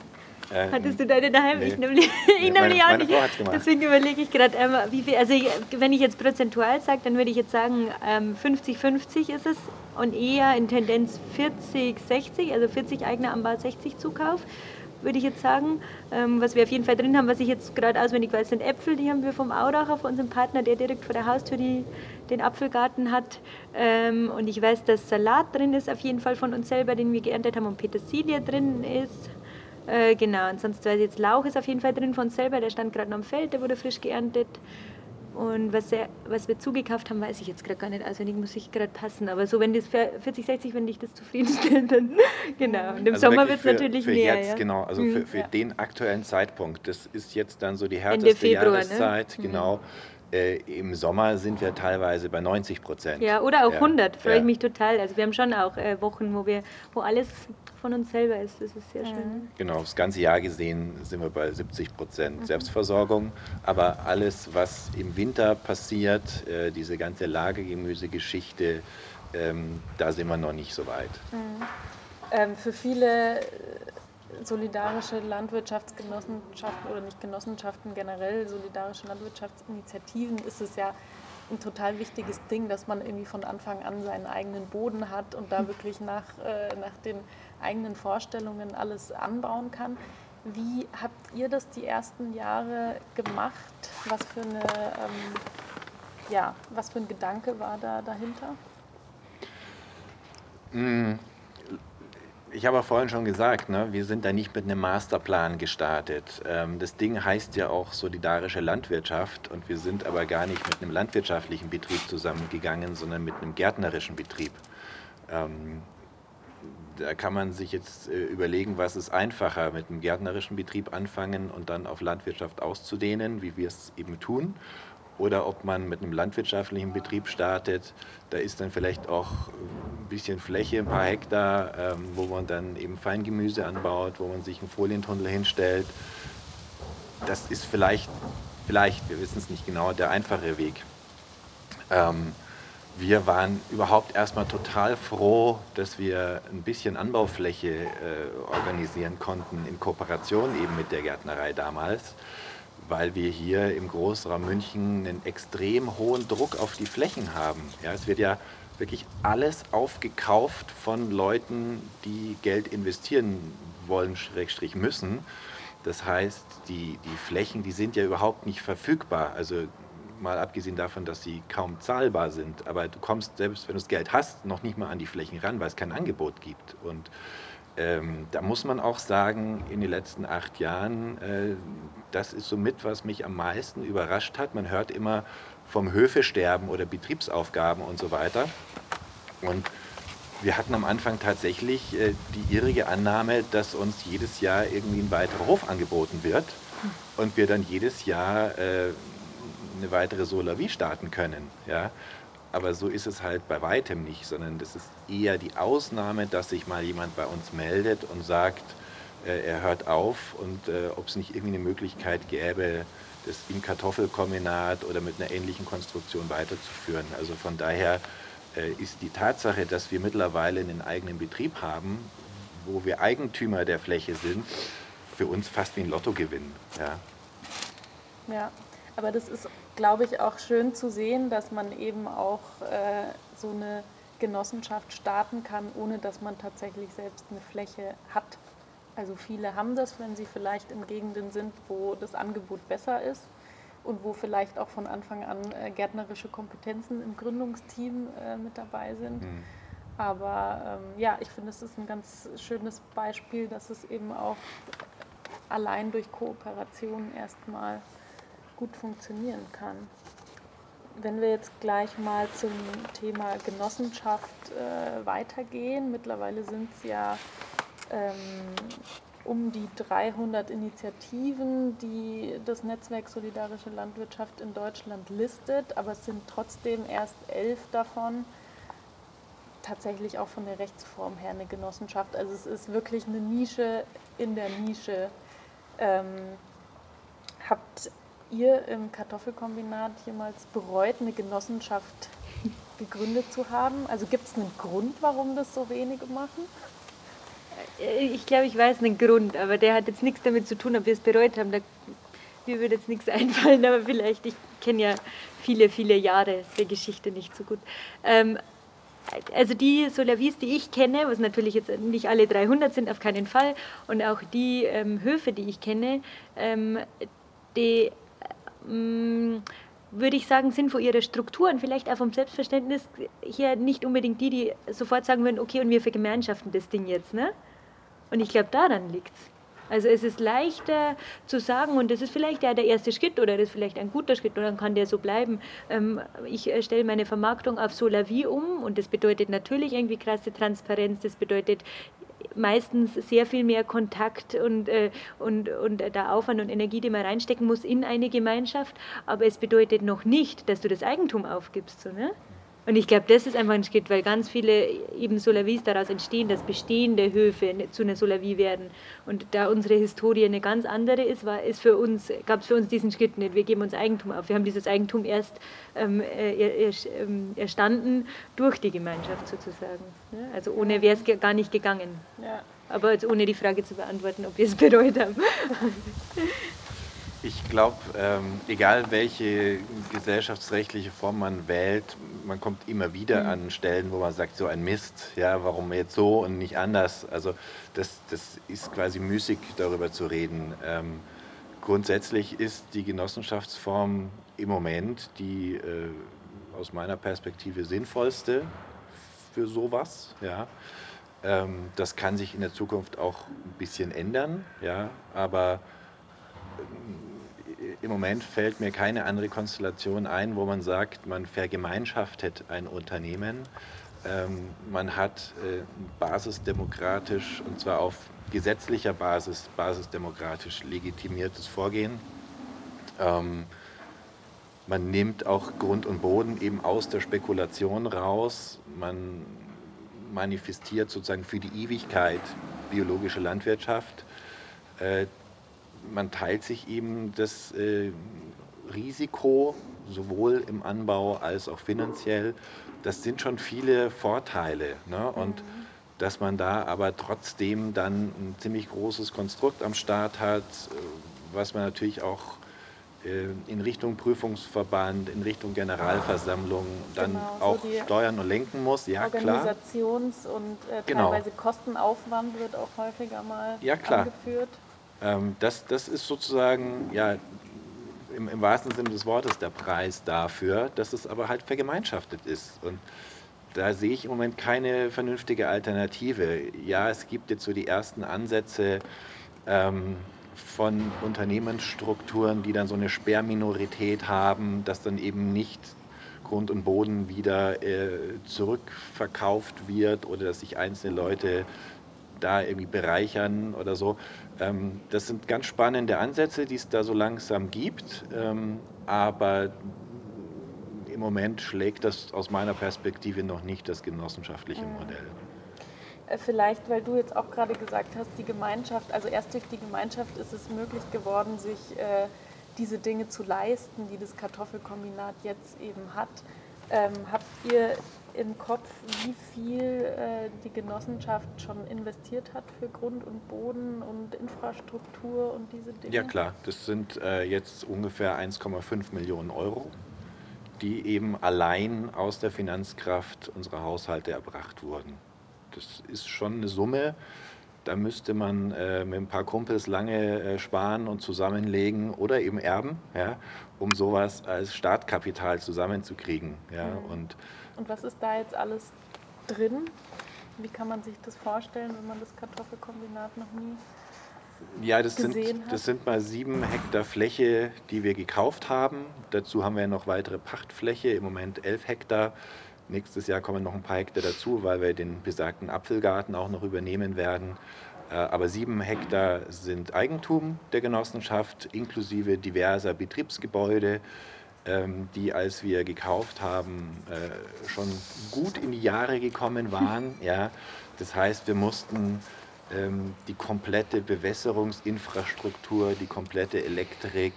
Äh, Hattest du deine daheim? Nee. Ich nämlich, ich nämlich auch nicht. Deswegen überlege ich gerade einmal, wie viel. Also, wenn ich jetzt prozentual sage, dann würde ich jetzt sagen, 50-50 ähm, ist es und eher in Tendenz 40-60, also 40 eigener Anbau, 60 Zukauf würde ich jetzt sagen. Ähm, was wir auf jeden Fall drin haben, was ich jetzt gerade auswendig weiß, sind Äpfel. Die haben wir vom Auracher, von unserem Partner, der direkt vor der Haustür die, den Apfelgarten hat. Ähm, und ich weiß, dass Salat drin ist, auf jeden Fall von uns selber, den wir geerntet haben, und Petersilie drin ist. Äh, genau, und sonst weiß ich jetzt Lauch ist auf jeden Fall drin von selber, der stand gerade noch am Feld, der wurde frisch geerntet. Und was, er, was wir zugekauft haben, weiß ich jetzt gerade gar nicht auswendig, muss ich gerade passen. Aber so, wenn das 40, 60, wenn dich das zufriedenstellt, dann genau. Und im also Sommer wird es natürlich für mehr. Jetzt, ja? Genau, also für, für ja. den aktuellen Zeitpunkt, das ist jetzt dann so die härteste Februar, ne? Jahreszeit, ne? genau. Mhm. Äh, Im Sommer sind wir teilweise bei 90 Prozent. Ja, oder auch ja, 100, freue ich mich total. Also wir haben schon auch äh, Wochen, wo, wir, wo alles von uns selber ist. Das ist sehr schön. Genau, das ganze Jahr gesehen sind wir bei 70 Prozent mhm. Selbstversorgung. Aber alles, was im Winter passiert, äh, diese ganze Lagergemüsegeschichte, ähm, da sind wir noch nicht so weit. Mhm. Ähm, für viele solidarische Landwirtschaftsgenossenschaften oder nicht Genossenschaften generell, solidarische Landwirtschaftsinitiativen ist es ja ein total wichtiges Ding, dass man irgendwie von Anfang an seinen eigenen Boden hat und da wirklich nach, äh, nach den eigenen Vorstellungen alles anbauen kann. Wie habt ihr das die ersten Jahre gemacht? Was für, eine, ähm, ja, was für ein Gedanke war da dahinter? Mm, ich habe ja vorhin schon gesagt, ne, wir sind da nicht mit einem Masterplan gestartet. Ähm, das Ding heißt ja auch solidarische Landwirtschaft und wir sind aber gar nicht mit einem landwirtschaftlichen Betrieb zusammengegangen, sondern mit einem gärtnerischen Betrieb. Da kann man sich jetzt äh, überlegen, was ist einfacher, mit einem gärtnerischen Betrieb anfangen und dann auf Landwirtschaft auszudehnen, wie wir es eben tun, oder ob man mit einem landwirtschaftlichen Betrieb startet. Da ist dann vielleicht auch ein bisschen Fläche, ein paar Hektar, ähm, wo man dann eben Feingemüse anbaut, wo man sich einen Folientunnel hinstellt. Das ist vielleicht, vielleicht, wir wissen es nicht genau, der einfache Weg. Ähm, wir waren überhaupt erstmal total froh, dass wir ein bisschen Anbaufläche äh, organisieren konnten in Kooperation eben mit der Gärtnerei damals weil wir hier im Großraum München einen extrem hohen Druck auf die Flächen haben. Ja, es wird ja wirklich alles aufgekauft von Leuten, die Geld investieren wollen, Schrägstrich müssen. Das heißt, die, die Flächen, die sind ja überhaupt nicht verfügbar. Also mal abgesehen davon, dass sie kaum zahlbar sind. Aber du kommst, selbst wenn du das Geld hast, noch nicht mal an die Flächen ran, weil es kein Angebot gibt. Und ähm, da muss man auch sagen, in den letzten acht Jahren, äh, das ist somit, was mich am meisten überrascht hat. Man hört immer vom Höfesterben oder Betriebsaufgaben und so weiter. Und wir hatten am Anfang tatsächlich äh, die irrige Annahme, dass uns jedes Jahr irgendwie ein weiterer Hof angeboten wird und wir dann jedes Jahr äh, eine weitere Solavi starten können. Ja? Aber so ist es halt bei weitem nicht, sondern das ist eher die Ausnahme, dass sich mal jemand bei uns meldet und sagt, äh, er hört auf und äh, ob es nicht irgendwie eine Möglichkeit gäbe, das im Kartoffelkombinat oder mit einer ähnlichen Konstruktion weiterzuführen. Also von daher äh, ist die Tatsache, dass wir mittlerweile einen eigenen Betrieb haben, wo wir Eigentümer der Fläche sind, für uns fast wie ein Lottogewinn. Ja. ja, aber das ist, glaube ich, auch schön zu sehen, dass man eben auch äh, so eine Genossenschaft starten kann, ohne dass man tatsächlich selbst eine Fläche hat. Also viele haben das, wenn sie vielleicht in Gegenden sind, wo das Angebot besser ist und wo vielleicht auch von Anfang an äh, gärtnerische Kompetenzen im Gründungsteam äh, mit dabei sind. Mhm. Aber ähm, ja, ich finde, es ist ein ganz schönes Beispiel, dass es eben auch allein durch Kooperation erstmal gut funktionieren kann. Wenn wir jetzt gleich mal zum Thema Genossenschaft äh, weitergehen, mittlerweile sind es ja ähm, um die 300 Initiativen, die das Netzwerk Solidarische Landwirtschaft in Deutschland listet, aber es sind trotzdem erst elf davon tatsächlich auch von der Rechtsform her eine Genossenschaft. Also es ist wirklich eine Nische in der Nische. Ähm, habt ihr im Kartoffelkombinat jemals bereut, eine Genossenschaft gegründet zu haben? Also gibt es einen Grund, warum das so wenige machen? Äh, ich glaube, ich weiß einen Grund, aber der hat jetzt nichts damit zu tun, ob wir es bereut haben. Da, mir würde jetzt nichts einfallen, aber vielleicht, ich kenne ja viele, viele Jahre der Geschichte nicht so gut. Ähm, also die Solavis, die ich kenne, was natürlich jetzt nicht alle 300 sind, auf keinen Fall, und auch die ähm, Höfe, die ich kenne, ähm, die ähm, würde ich sagen, sind von ihrer Strukturen, vielleicht auch vom Selbstverständnis her nicht unbedingt die, die sofort sagen würden, okay, und wir vergemeinschaften das Ding jetzt. Ne? Und ich glaube, daran liegt es. Also es ist leichter zu sagen, und das ist vielleicht ja der erste Schritt oder das ist vielleicht ein guter Schritt und dann kann der so bleiben. Ähm, ich äh, stelle meine Vermarktung auf Solavi um und das bedeutet natürlich irgendwie krasse Transparenz, das bedeutet meistens sehr viel mehr Kontakt und, äh, und, und der Aufwand und Energie, die man reinstecken muss in eine Gemeinschaft, aber es bedeutet noch nicht, dass du das Eigentum aufgibst. So, ne? Und ich glaube, das ist einfach ein Schritt, weil ganz viele eben Solavis daraus entstehen, dass bestehende Höfe zu einer Solavie werden. Und da unsere Historie eine ganz andere ist, war, ist für uns, gab es für uns diesen Schritt nicht. Wir geben uns Eigentum auf. Wir haben dieses Eigentum erst ähm, äh, er, er, ähm, erstanden durch die Gemeinschaft sozusagen. Ne? Also ohne wäre es gar nicht gegangen. Ja. Aber jetzt ohne die Frage zu beantworten, ob wir es bereut haben. Ich glaube, ähm, egal welche gesellschaftsrechtliche Form man wählt, man kommt immer wieder mhm. an Stellen, wo man sagt, so ein Mist, ja, warum jetzt so und nicht anders. Also das, das ist quasi müßig, darüber zu reden. Ähm, grundsätzlich ist die Genossenschaftsform im Moment die äh, aus meiner Perspektive sinnvollste für sowas. Ja. Ähm, das kann sich in der Zukunft auch ein bisschen ändern, ja, aber im Moment fällt mir keine andere Konstellation ein, wo man sagt, man vergemeinschaftet ein Unternehmen. Ähm, man hat äh, basisdemokratisch und zwar auf gesetzlicher Basis, basisdemokratisch legitimiertes Vorgehen. Ähm, man nimmt auch Grund und Boden eben aus der Spekulation raus. Man manifestiert sozusagen für die Ewigkeit biologische Landwirtschaft. Äh, man teilt sich eben das äh, Risiko sowohl im Anbau als auch finanziell. Das sind schon viele Vorteile. Ne? Und mhm. dass man da aber trotzdem dann ein ziemlich großes Konstrukt am Start hat, äh, was man natürlich auch äh, in Richtung Prüfungsverband, in Richtung Generalversammlung dann genau, auch so steuern und lenken muss. Ja, Organisations- klar. und äh, genau. teilweise Kostenaufwand wird auch häufiger mal ja, klar. angeführt. Ähm, das, das ist sozusagen ja, im, im, wahrsten Sinne des Wortes der Preis dafür, dass es aber halt vergemeinschaftet ist. Und da sehe ich im Moment keine vernünftige Alternative. Ja, es gibt jetzt so die ersten Ansätze ähm, von Unternehmensstrukturen, die dann so eine Sperrminorität haben, dass dann eben nicht Grund und Boden wieder äh, zurückverkauft wird oder dass sich einzelne Leute da irgendwie bereichern oder so. Ähm, das sind ganz spannende Ansätze, die es da so langsam gibt, ähm, aber im Moment schlägt das aus meiner Perspektive noch nicht das genossenschaftliche mhm. Modell. Äh, vielleicht, weil du jetzt auch gerade gesagt hast, die Gemeinschaft, also erst durch die Gemeinschaft ist es möglich geworden, sich äh, diese Dinge zu leisten, die das Kartoffelkombinat jetzt eben hat. Ähm, habt ihr im Kopf, wie viel äh, die Genossenschaft schon investiert hat für Grund und Boden und Infrastruktur und diese Dinge? Ja klar, das sind äh, jetzt ungefähr 1,5 Millionen Euro, die eben allein aus der Finanzkraft unserer Haushalte erbracht wurden. Das ist schon eine Summe, da müsste man äh, mit ein paar Kumpels lange äh, sparen und zusammenlegen oder eben erben, ja, um sowas als Startkapital zusammenzukriegen. Ja, mhm. und, und was ist da jetzt alles drin? Wie kann man sich das vorstellen, wenn man das Kartoffelkombinat noch nie ja, das sind, das sind mal sieben Hektar Fläche, die wir gekauft haben. Dazu haben wir noch weitere Pachtfläche, im Moment elf Hektar. Nächstes Jahr kommen noch ein paar Hektar dazu, weil wir den besagten Apfelgarten auch noch übernehmen werden. Äh, aber sieben Hektar sind Eigentum der Genossenschaft, inklusive diverser Betriebsgebäude, die, als wir gekauft haben, äh, schon gut in die Jahre gekommen waren. Ja, das heißt, wir mussten ähm, die komplette Bewässerungsinfrastruktur, die komplette Elektrik,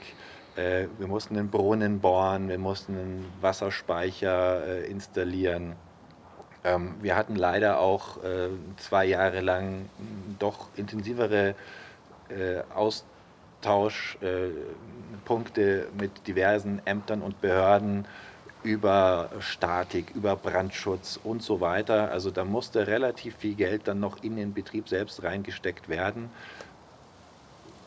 äh, wir mussten einen Brunnen bohren, wir mussten einen Wasserspeicher äh, installieren. Ähm, wir hatten leider auch äh, zwei Jahre lang doch intensivere Austauschpunkte mit diversen Ämtern und Behörden über Statik, über Brandschutz und so weiter. Also da musste relativ viel Geld dann noch in den Betrieb selbst reingesteckt werden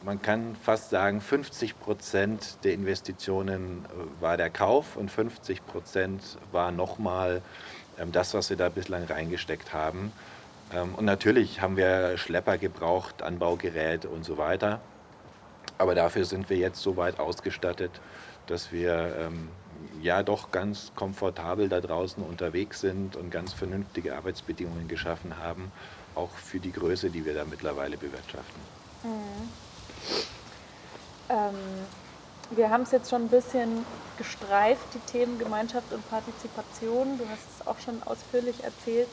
man kann fast sagen, 50 Prozent der Investitionen äh, war der Kauf und 50 Prozent war nochmal ähm, das, was wir da bislang reingesteckt haben. Ähm, und natürlich haben wir Schlepper gebraucht, Anbaugerät und so weiter. Aber dafür sind wir jetzt so weit ausgestattet, dass wir ähm, ja doch ganz komfortabel da draußen unterwegs sind und ganz vernünftige Arbeitsbedingungen geschaffen haben, auch für die Größe, die wir da mittlerweile bewirtschaften. Mhm. Ähm, wir haben es jetzt schon ein bisschen gestreift, die Themen Gemeinschaft und Partizipation. Du hast es auch schon ausführlich erzählt.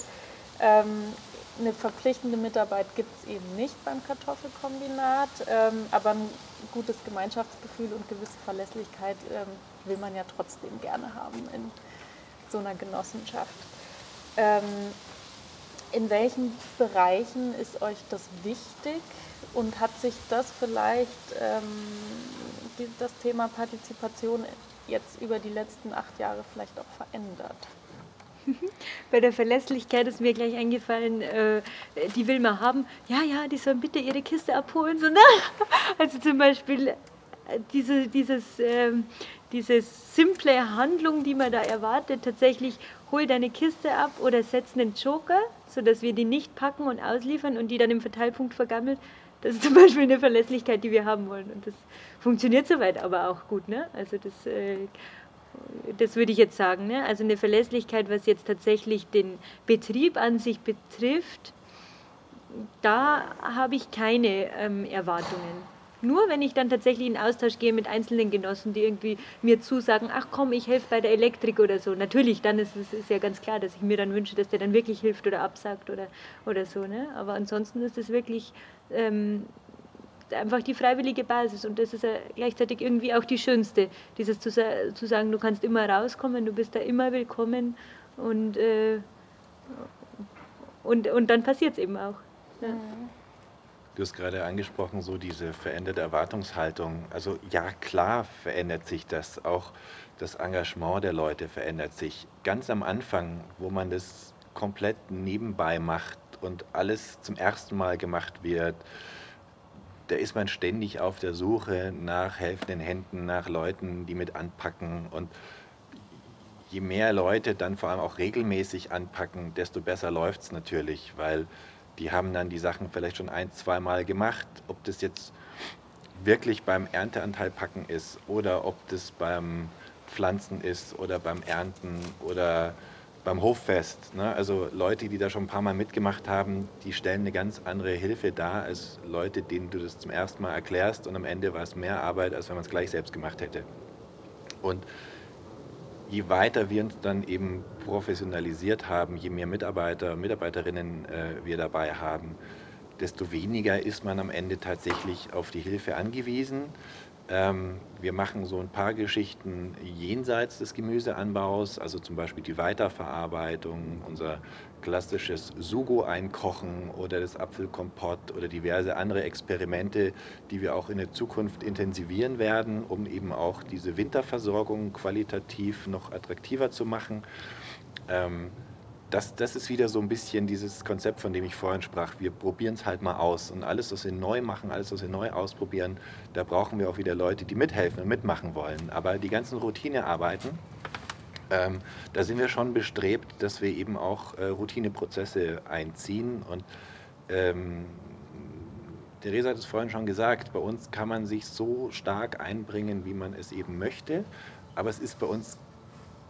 Ähm, eine verpflichtende Mitarbeit gibt es eben nicht beim Kartoffelkombinat, ähm, aber ein gutes Gemeinschaftsgefühl und gewisse Verlässlichkeit ähm, will man ja trotzdem gerne haben in so einer Genossenschaft. Ähm, in welchen Bereichen ist euch das wichtig? Und hat sich das vielleicht, ähm, das Thema Partizipation jetzt über die letzten acht Jahre vielleicht auch verändert? Bei der Verlässlichkeit ist mir gleich eingefallen, äh, die will man haben. Ja, ja, die sollen bitte ihre Kiste abholen. So, ne? Also zum Beispiel äh, diese, dieses, äh, diese simple Handlung, die man da erwartet, tatsächlich hol deine Kiste ab oder setz einen Joker, sodass wir die nicht packen und ausliefern und die dann im Verteilpunkt vergammelt. Das ist zum Beispiel eine Verlässlichkeit, die wir haben wollen. Und das funktioniert soweit aber auch gut. Ne? Also das, äh, das würde ich jetzt sagen. Ne? Also eine Verlässlichkeit, was jetzt tatsächlich den Betrieb an sich betrifft, da habe ich keine ähm, Erwartungen. Nur wenn ich dann tatsächlich in Austausch gehe mit einzelnen Genossen, die irgendwie mir zusagen, ach komm, ich helfe bei der Elektrik oder so. Natürlich, dann ist es ist ja ganz klar, dass ich mir dann wünsche, dass der dann wirklich hilft oder absagt oder, oder so. Ne? Aber ansonsten ist es wirklich ähm, einfach die freiwillige Basis und das ist ja gleichzeitig irgendwie auch die schönste, dieses zu, zu sagen, du kannst immer rauskommen, du bist da immer willkommen und, äh, und, und dann passiert es eben auch. Ja. Mhm. Du hast gerade angesprochen, so diese veränderte Erwartungshaltung. Also ja, klar verändert sich das. Auch das Engagement der Leute verändert sich. Ganz am Anfang, wo man das komplett nebenbei macht und alles zum ersten Mal gemacht wird, da ist man ständig auf der Suche nach helfenden Händen, nach Leuten, die mit anpacken. Und je mehr Leute dann vor allem auch regelmäßig anpacken, desto besser läuft es natürlich, weil die haben dann die Sachen vielleicht schon ein, zwei Mal gemacht. Ob das jetzt wirklich beim Ernteanteil packen ist oder ob das beim Pflanzen ist oder beim Ernten oder beim Hoffest. Ne? Also Leute, die da schon ein paar Mal mitgemacht haben, die stellen eine ganz andere Hilfe dar als Leute, denen du das zum ersten Mal erklärst und am Ende war es mehr Arbeit, als wenn man es gleich selbst gemacht hätte. Und je weiter wir uns dann eben professionalisiert haben, je mehr Mitarbeiter, Mitarbeiterinnen äh, wir dabei haben, desto weniger ist man am Ende tatsächlich auf die Hilfe angewiesen. Ähm, wir machen so ein paar Geschichten jenseits des Gemüseanbaus, also zum Beispiel die Weiterverarbeitung, unser klassisches Sugo einkochen oder das Apfelkompott oder diverse andere Experimente, die wir auch in der Zukunft intensivieren werden, um eben auch diese Winterversorgung qualitativ noch attraktiver zu machen. Ähm, das, das ist wieder so ein bisschen dieses Konzept, von dem ich vorhin sprach. Wir probieren es halt mal aus. Und alles, was wir neu machen, alles, was wir neu ausprobieren, da brauchen wir auch wieder Leute, die mithelfen und mitmachen wollen. Aber die ganzen Routinearbeiten, ähm, da sind wir schon bestrebt, dass wir eben auch äh, Routineprozesse einziehen. Und ähm, Theresa hat es vorhin schon gesagt, bei uns kann man sich so stark einbringen, wie man es eben möchte. Aber es ist bei uns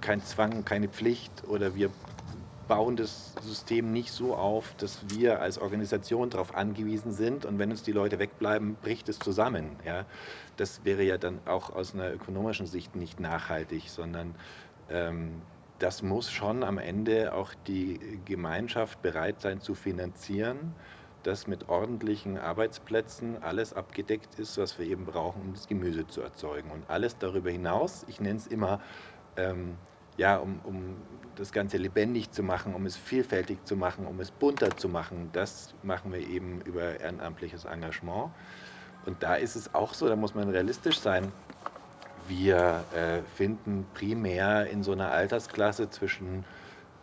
kein Zwang, keine Pflicht oder wir bauen das System nicht so auf, dass wir als Organisation darauf angewiesen sind und wenn uns die Leute wegbleiben, bricht es zusammen. Ja? Das wäre ja dann auch aus einer ökonomischen Sicht nicht nachhaltig, sondern ähm, das muss schon am Ende auch die Gemeinschaft bereit sein zu finanzieren, dass mit ordentlichen Arbeitsplätzen alles abgedeckt ist, was wir eben brauchen, um das Gemüse zu erzeugen. Und alles darüber hinaus, ich nenne es immer, ähm, ja, um, um das Ganze lebendig zu machen, um es vielfältig zu machen, um es bunter zu machen, das machen wir eben über ehrenamtliches Engagement. Und da ist es auch so, da muss man realistisch sein. Wir äh, finden primär in so einer Altersklasse zwischen,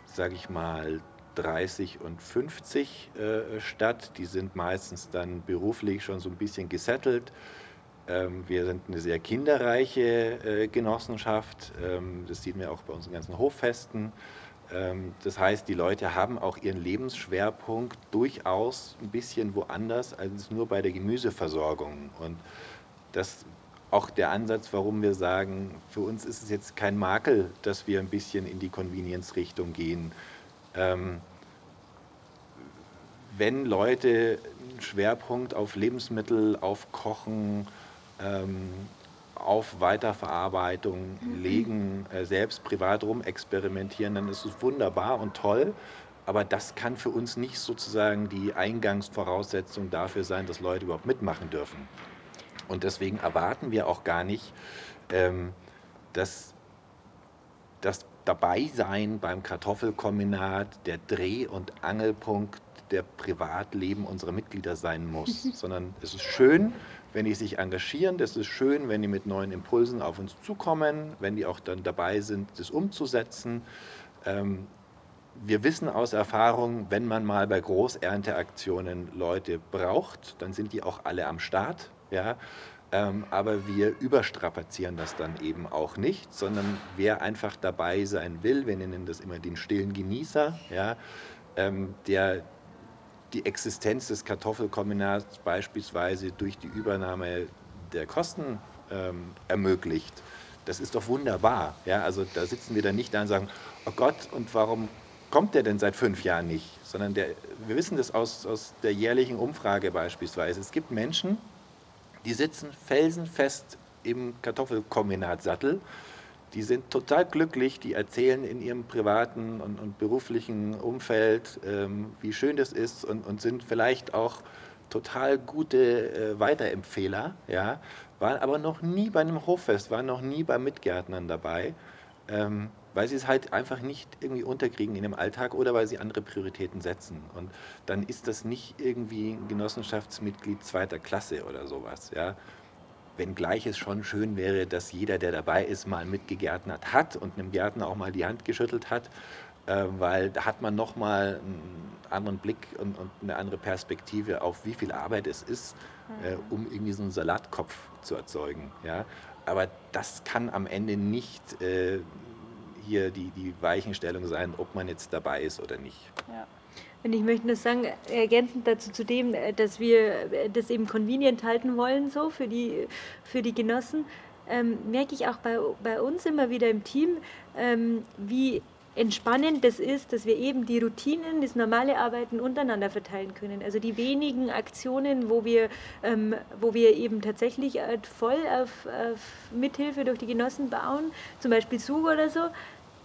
sage ich mal, 30 und 50 äh, statt. Die sind meistens dann beruflich schon so ein bisschen gesettelt wir sind eine sehr kinderreiche äh, Genossenschaft. Ähm, das sieht man auch bei unseren ganzen Hoffesten. Ähm, das heißt, die Leute haben auch ihren Lebensschwerpunkt durchaus ein bisschen woanders als nur bei der Gemüseversorgung. Und das auch der Ansatz, warum wir sagen, für uns ist es jetzt kein Makel, dass wir ein bisschen in die Convenience-Richtung gehen. wenn Leute einen Schwerpunkt auf Lebensmittel, auf Kochen, ähm, auf Weiterverarbeitung legen, äh, selbst privat rum experimentieren, dann ist es wunderbar und toll. Aber das kann für uns nicht sozusagen die Eingangsvoraussetzung dafür sein, dass Leute überhaupt mitmachen dürfen. Und deswegen erwarten wir auch gar nicht, ähm, dass das Dabeisein beim Kartoffelkombinat der Dreh- und Angelpunkt der Privatleben unserer Mitglieder sein muss, sondern es ist schön, wenn die sich engagieren. Das ist schön, wenn die mit neuen Impulsen auf uns zukommen, wenn die auch dann dabei sind, das umzusetzen. Ähm, wir wissen aus Erfahrung, wenn man mal bei Großernteaktionen Leute braucht, dann sind die auch alle am Start. Ja? Ähm, aber wir überstrapazieren das dann eben auch nicht, sondern wer einfach dabei sein will, wir nennen das immer den stillen Genießer, ja? Ähm, der die Existenz des Kartoffelkombinats beispielsweise durch die Übernahme der Kosten ähm, ermöglicht. Das ist doch wunderbar. Ja? Also da sitzen wir dann nicht da und sagen, oh Gott, und warum kommt der denn seit fünf Jahren nicht? Sondern der, wir wissen das aus, aus der jährlichen Umfrage beispielsweise. Es gibt Menschen, die sitzen felsenfest im Kartoffelkombinatsattel die sind total glücklich, die erzählen in ihrem privaten und, und beruflichen Umfeld, ähm, wie schön das ist und, und, sind vielleicht auch total gute äh, Weiterempfehler, ja, waren aber noch nie bei einem Hoffest, waren noch nie bei Mitgärtnern dabei, ähm, weil sie es halt einfach nicht irgendwie unterkriegen in dem Alltag oder weil sie andere Prioritäten setzen. Und dann ist das nicht irgendwie ein Genossenschaftsmitglied zweiter Klasse oder sowas, ja wenngleich es schon schön wäre, dass jeder, der dabei ist, mal mitgegärtnert hat und einem Gärtner auch mal die Hand geschüttelt hat, äh, weil da hat man nochmal einen anderen Blick und, und, eine andere Perspektive auf, wie viel Arbeit es ist, äh, mhm. um irgendwie so einen Salatkopf zu erzeugen. Ja? Aber das kann am Ende nicht äh, hier die, die Weichenstellung sein, ob man jetzt dabei ist oder nicht. Ja. Und ich möchte nur sagen, ergänzend dazu zu dem, dass wir das eben convenient halten wollen, so für die, für die Genossen. ähm, merke ich auch bei, bei uns immer wieder im Team, ähm, wie entspannend das ist, dass wir eben die Routinen, das normale Arbeiten untereinander verteilen können. Also die wenigen Aktionen, wo wir, ähm, wo wir eben tatsächlich äh, voll auf, auf Mithilfe durch die Genossen bauen, zum Beispiel Zug oder so,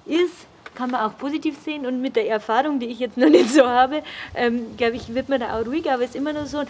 ist, kann man auch positiv sehen und mit der Erfahrung, die ich jetzt noch nicht so habe, ähm, glaube ich, wird man da auch ruhiger, aber es ist immer nur so ein,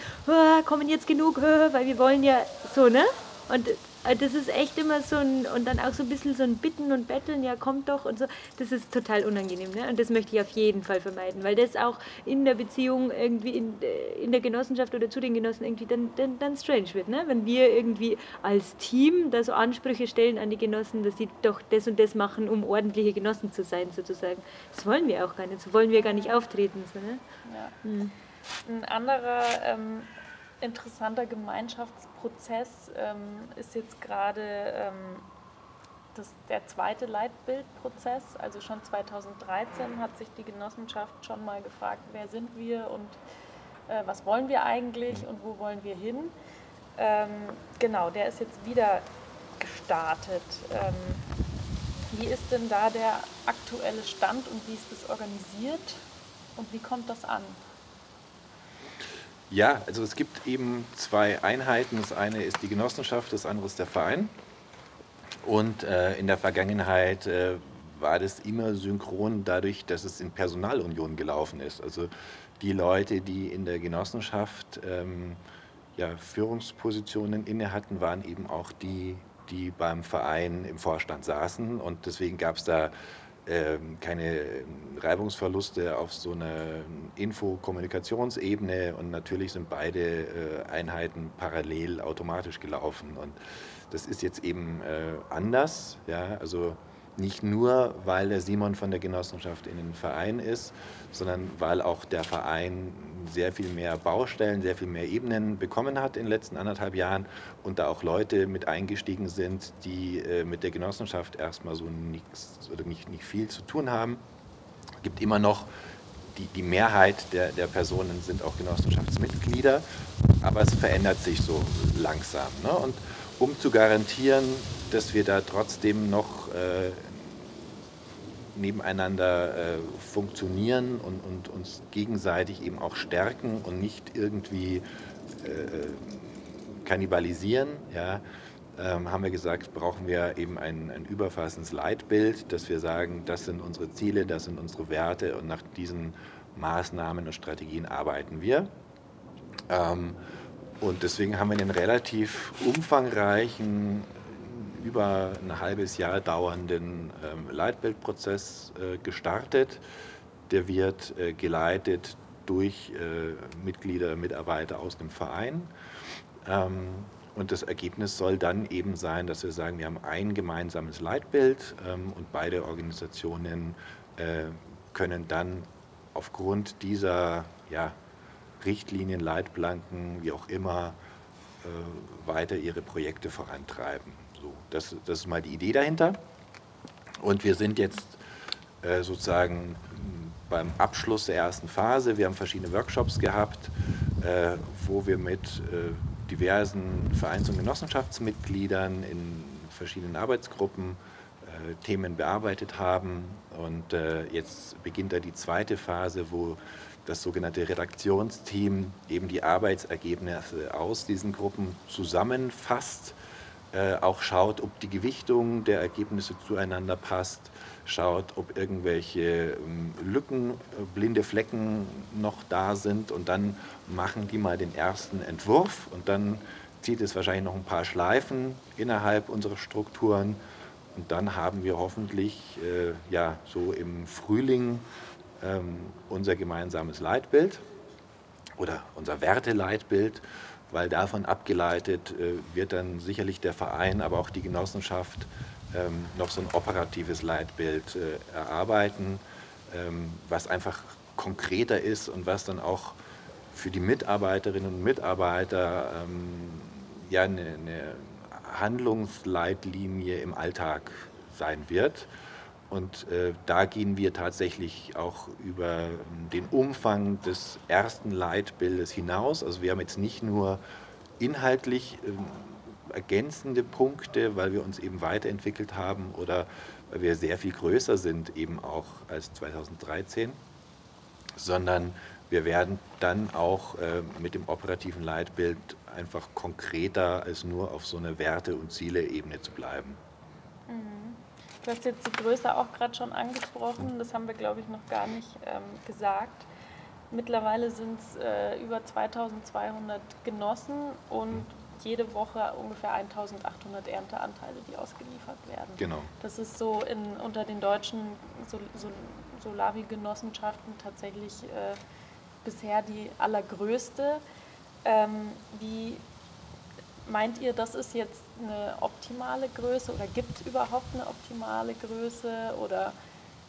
kommen jetzt genug, weil wir wollen ja so, ne? Und das ist echt immer so ein, und dann auch so ein bisschen so ein Bitten und Betteln, ja kommt doch und so, das ist total unangenehm. Ne? Und das möchte ich auf jeden Fall vermeiden, weil das auch in der Beziehung irgendwie in, äh, in der Genossenschaft oder zu den Genossen irgendwie dann, dann, dann strange wird. Ne? Wenn wir irgendwie als Team da so Ansprüche stellen an die Genossen, dass sie doch das und das machen, um ordentliche Genossen zu sein, sozusagen. Das wollen wir auch gar nicht, so wollen wir gar nicht auftreten. So, ne? ja. hm. Ein anderer ähm, interessanter Gemeinschaftsprozess ähm, ist jetzt gerade ähm, das, der zweite Leitbildprozess. Also schon 2013 hat sich die Genossenschaft schon mal gefragt, wer sind wir und äh, was wollen wir eigentlich und wo wollen wir hin. Ähm, genau, der ist jetzt wieder gestartet. Ähm, wie ist denn da der aktuelle Stand und wie ist das organisiert und wie kommt das an? Ja, also es gibt eben zwei Einheiten. Das eine ist die Genossenschaft, das andere ist der Verein. Und äh, in der Vergangenheit äh, war das immer synchron dadurch, dass es in Personalunion gelaufen ist. Also die Leute, die in der Genossenschaft ähm, ja, Führungspositionen inne hatten, waren eben auch die, die beim Verein im Vorstand saßen. Und deswegen gab es da ähm, keine Reibungsverluste auf so einer Info-Kommunikationsebene und natürlich sind beide äh, Einheiten parallel automatisch gelaufen und das ist jetzt eben äh, anders, ja, also nicht nur, weil der Simon von der Genossenschaft in den Verein ist, sondern weil auch der Verein sehr viel mehr Baustellen, sehr viel mehr Ebenen bekommen hat in den letzten anderthalb Jahren und da auch Leute mit eingestiegen sind, die äh, mit der Genossenschaft erstmal so nichts oder nicht, nicht viel zu tun haben. Es gibt immer noch die, die Mehrheit der, der Personen sind auch Genossenschaftsmitglieder, aber es verändert sich so langsam. Ne? Und um zu garantieren, dass wir da trotzdem noch äh, nebeneinander äh, funktionieren und, und, uns gegenseitig eben auch stärken und nicht irgendwie äh, kannibalisieren, ja, ähm, haben wir gesagt, brauchen wir eben ein, ein überfassendes Leitbild, dass wir sagen, das sind unsere Ziele, das sind unsere Werte und nach diesen Maßnahmen und Strategien arbeiten wir. Ähm, und deswegen haben wir einen relativ umfangreichen, über ein halbes Jahr dauernden ähm, Leitbildprozess äh, gestartet. Der wird äh, geleitet durch äh, Mitglieder, Mitarbeiter aus dem Verein. Ähm, und das Ergebnis soll dann eben sein, dass wir sagen, wir haben ein gemeinsames Leitbild ähm, und beide Organisationen können dann aufgrund dieser ja, Richtlinien, Leitplanken, wie auch immer, weiter ihre Projekte vorantreiben. Das, das ist mal die Idee dahinter. Und wir sind jetzt äh, sozusagen beim Abschluss der ersten Phase. Wir haben verschiedene Workshops gehabt, äh, wo wir mit äh, diversen Vereins- und Genossenschaftsmitgliedern in verschiedenen Arbeitsgruppen äh, Themen bearbeitet haben. Und äh, jetzt beginnt da die zweite Phase, wo das sogenannte Redaktionsteam eben die Arbeitsergebnisse aus diesen Gruppen zusammenfasst, auch schaut, ob die Gewichtung der Ergebnisse zueinander passt, schaut, ob irgendwelche ähm, Lücken, äh, blinde Flecken noch da sind und dann machen die mal den ersten Entwurf und dann zieht es wahrscheinlich noch ein paar Schleifen innerhalb unserer Strukturen und dann haben wir hoffentlich äh, ja, so im Frühling ähm, unser gemeinsames Leitbild oder unser Werteleitbild, weil davon abgeleitet äh, wird dann sicherlich der Verein, aber auch die Genossenschaft ähm, noch so ein operatives Leitbild äh, erarbeiten, ähm, was einfach konkreter ist und was dann auch für die Mitarbeiterinnen und Mitarbeiter ähm, ja eine, eine Handlungsleitlinie im Alltag sein wird. Und äh, da gehen wir tatsächlich auch über den Umfang des ersten Leitbildes hinaus. Also wir haben jetzt nicht nur inhaltlich äh, ergänzende Punkte, weil wir uns eben weiterentwickelt haben oder weil wir sehr viel größer sind, eben auch als 2013, sondern wir werden dann auch äh, mit dem operativen Leitbild einfach konkreter als nur auf so einer Werte- und Ziele-Ebene zu bleiben. Du hast jetzt die Größe auch gerade schon angesprochen, das haben wir, glaube ich, noch gar nicht ähm, gesagt. Mittlerweile sind es äh, über 2200 Genossen und jede Woche ungefähr 1800 Ernteanteile, die ausgeliefert werden. Genau. Das ist so in, unter den deutschen Sol Sol Solavi-Genossenschaften tatsächlich äh, bisher die allergrößte. Ähm, wie meint ihr, das ist jetzt eine optimale Größe oder gibt es überhaupt eine optimale Größe oder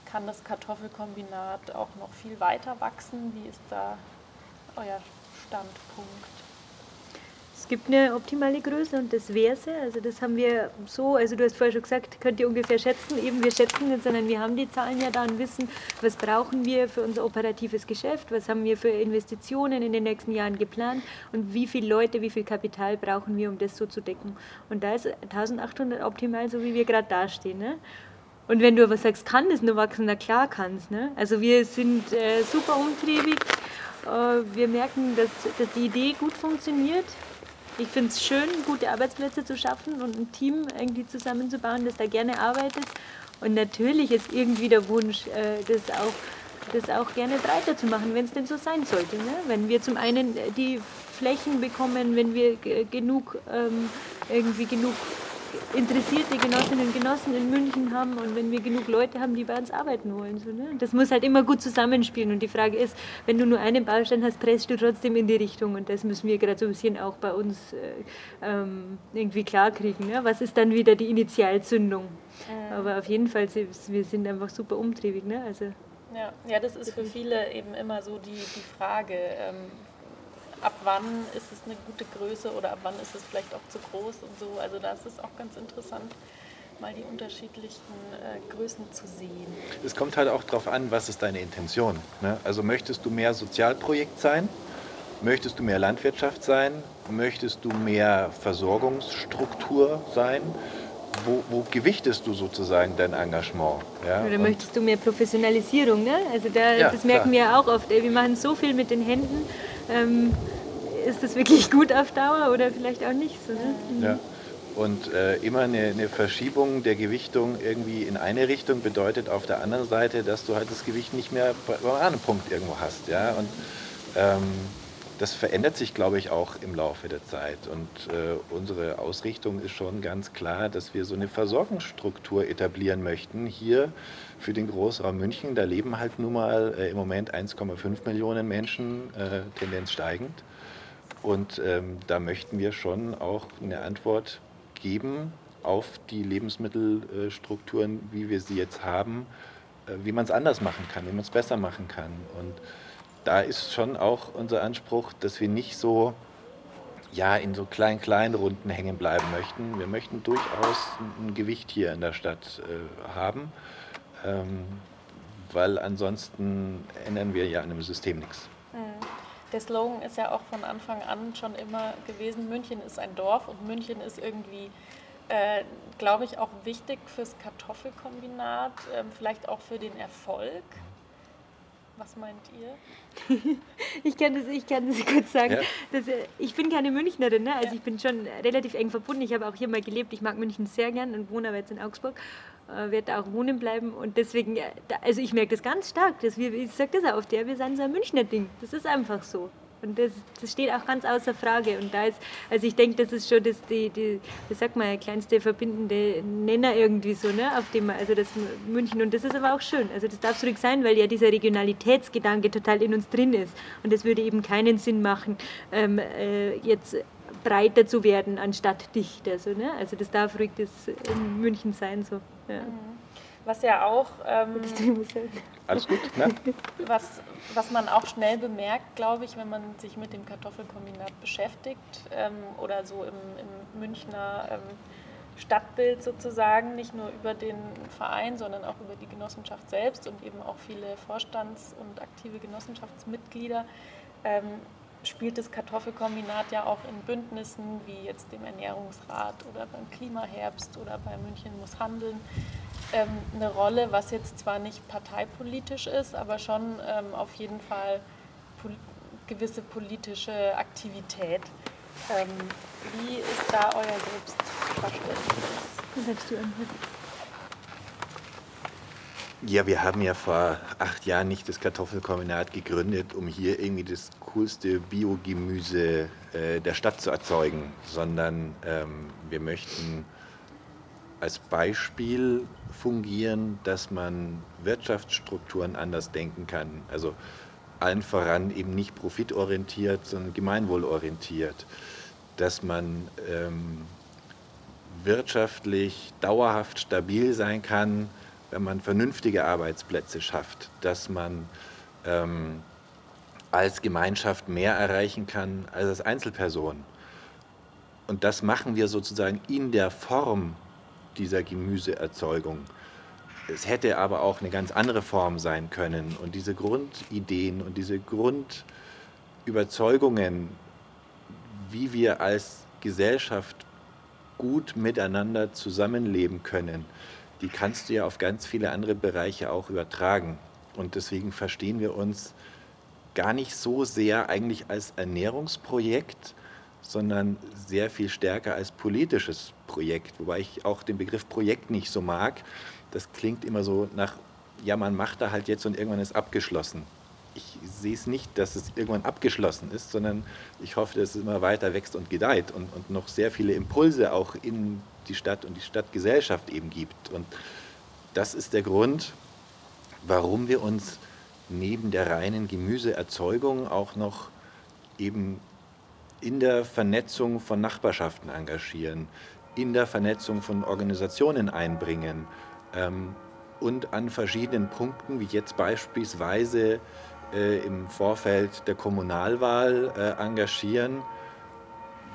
kann das Kartoffelkombinat auch noch viel weiter wachsen? Wie ist da euer Standpunkt? Es gibt eine optimale Größe und das wäre sie. Also das haben wir so, also du hast vorher schon gesagt, könnt ihr ungefähr schätzen. Eben wir schätzen nicht, sondern wir haben die Zahlen ja da und wissen, was brauchen wir für unser operatives Geschäft, was haben wir für Investitionen in den nächsten Jahren geplant und wie viele Leute, wie viel Kapital brauchen wir, um das so zu decken. Und da ist 1800 optimal, so wie wir gerade dastehen. Ne? Und wenn du aber sagst, kann das nur wachsen, na klar kann es. Ne? Also wir sind äh, super umtriebig. Äh, wir merken, dass, dass die Idee gut funktioniert. Ich finde es schön, gute Arbeitsplätze zu schaffen und ein Team irgendwie zusammenzubauen, das da gerne arbeitet. Und natürlich ist irgendwie der Wunsch, äh, das auch das auch gerne breiter zu machen, wenn es denn so sein sollte. Ne? Wenn wir zum einen die Flächen bekommen, wenn wir genug ähm, irgendwie genug interessierte Genossinnen und Genossen in München haben und wenn wir genug Leute haben, die bei uns arbeiten wollen. So, ne? Das muss halt immer gut zusammenspielen und die Frage ist, wenn du nur einen Baustein hast, presst du trotzdem in die Richtung und das müssen wir gerade so ein bisschen auch bei uns äh, ähm, irgendwie klarkriegen. Ne? Was ist dann wieder die Initialzündung? Mhm. Aber auf jeden Fall, wir sind einfach super umtriebig. Ne? Also, ja. ja, das ist für viele eben immer so die, die Frage, ähm, ab wann ist es eine gute Größe oder ab wann ist es vielleicht auch zu groß und so. Also da ist es auch ganz interessant, mal die unterschiedlichen äh, Größen zu sehen. Es kommt halt auch darauf an, was ist deine Intention. Ne? Also möchtest du mehr Sozialprojekt sein? Möchtest du mehr Landwirtschaft sein? Möchtest du mehr Versorgungsstruktur sein? Wo, wo, gewichtest du sozusagen dein Engagement? Ja? Oder möchtest du mehr Professionalisierung? Ne? Also da, ja, das merken klar. wir auch oft. Wir machen so viel mit den Händen ähm, ist das wirklich gut auf Dauer oder vielleicht auch nicht so. Ne? Ja. Und äh, immer eine, eine, Verschiebung der Gewichtung irgendwie in eine Richtung bedeutet auf der anderen Seite, dass du halt das Gewicht nicht mehr beim anderen Punkt irgendwo hast. Ja? Und ähm, das verändert sich, glaube ich, auch im Laufe der Zeit. Und äh, unsere Ausrichtung ist schon ganz klar, dass wir so eine Versorgungsstruktur etablieren möchten. Hier für den Großraum München, da leben halt nun mal äh, im Moment 1,5 Millionen Menschen, äh, Tendenz steigend. Und ähm, da möchten wir schon auch eine Antwort geben auf die Lebensmittelstrukturen, wie wir sie jetzt haben, äh, wie man es anders machen kann, wie man es besser machen kann. Und da ist schon auch unser Anspruch, dass wir nicht so ja, in so kleinen, kleinen Runden hängen bleiben möchten. Wir möchten durchaus ein Gewicht hier in der Stadt äh, haben, ähm, weil ansonsten ändern wir ja an dem System nichts. Mhm. Der Slogan ist ja auch von Anfang an schon immer gewesen, München ist ein Dorf und München ist irgendwie, äh, glaube ich, auch wichtig fürs Kartoffelkombinat, äh, vielleicht auch für den Erfolg. Was meint ihr? ich, kann das, ich kann das kurz sagen. Ja. Dass, äh, ich bin keine Münchnerin, ne? also ja. ich bin schon relativ eng verbunden. Ich habe auch hier mal gelebt. Ich mag München sehr gern und wohne aber jetzt in Augsburg. Äh, werde auch wohnen bleiben und deswegen, äh, also ich merke das ganz stark. Dass wir, ich sage das auch oft, ja, wir sind so ein Münchner Ding. Das ist einfach so. Und das, das steht auch ganz außer Frage. Und da ist, also ich denke, das ist schon das, die, die, sagt man, der kleinste verbindende Nenner irgendwie so, ne, auf dem also das München. Und das ist aber auch schön. Also das darf zurück sein, weil ja dieser Regionalitätsgedanke total in uns drin ist. Und es würde eben keinen Sinn machen, ähm, äh, jetzt breiter zu werden anstatt dichter. So, ne? Also das darf ruhig das in München sein. So. Ja. Mhm. Was ja auch. Ähm, Alles gut, ne? Was, was man auch schnell bemerkt, glaube ich, wenn man sich mit dem Kartoffelkombinat beschäftigt ähm, oder so im, im Münchner ähm, Stadtbild sozusagen, nicht nur über den Verein, sondern auch über die Genossenschaft selbst und eben auch viele Vorstands- und aktive Genossenschaftsmitglieder, ähm, spielt das Kartoffelkombinat ja auch in Bündnissen wie jetzt dem Ernährungsrat oder beim Klimaherbst oder bei München muss handeln ähm, eine Rolle, was jetzt zwar nicht parteipolitisch ist, aber schon ähm, auf jeden Fall pol gewisse politische Aktivität. Ähm, wie ist da euer Selbstverständnis? Ja, wir haben ja vor acht Jahren nicht das Kartoffelkombinat gegründet, um hier irgendwie das coolste Biogemüse äh, der Stadt zu erzeugen, sondern ähm, wir möchten als Beispiel fungieren, dass man Wirtschaftsstrukturen anders denken kann. Also allen voran eben nicht profitorientiert, sondern gemeinwohlorientiert. Dass man ähm, wirtschaftlich dauerhaft stabil sein kann, wenn man vernünftige Arbeitsplätze schafft. Dass man ähm, als Gemeinschaft mehr erreichen kann als als Einzelperson. Und das machen wir sozusagen in der Form dieser Gemüseerzeugung. Es hätte aber auch eine ganz andere Form sein können. Und diese Grundideen und diese Grundüberzeugungen, wie wir als Gesellschaft gut miteinander zusammenleben können, die kannst du ja auf ganz viele andere Bereiche auch übertragen. Und deswegen verstehen wir uns gar nicht so sehr eigentlich als Ernährungsprojekt, sondern sehr viel stärker als politisches Projekt, wobei ich auch den Begriff Projekt nicht so mag. Das klingt immer so nach, ja, man macht da halt jetzt und irgendwann ist abgeschlossen. Ich sehe es nicht, dass es irgendwann abgeschlossen ist, sondern ich hoffe, dass es immer weiter wächst und gedeiht und, und noch sehr viele Impulse auch in die Stadt und die Stadtgesellschaft eben gibt. Und das ist der Grund, warum wir uns neben der reinen Gemüseerzeugung auch noch eben in der Vernetzung von Nachbarschaften engagieren, in der Vernetzung von Organisationen einbringen ähm, und an verschiedenen Punkten, wie jetzt beispielsweise äh, im Vorfeld der Kommunalwahl äh, engagieren,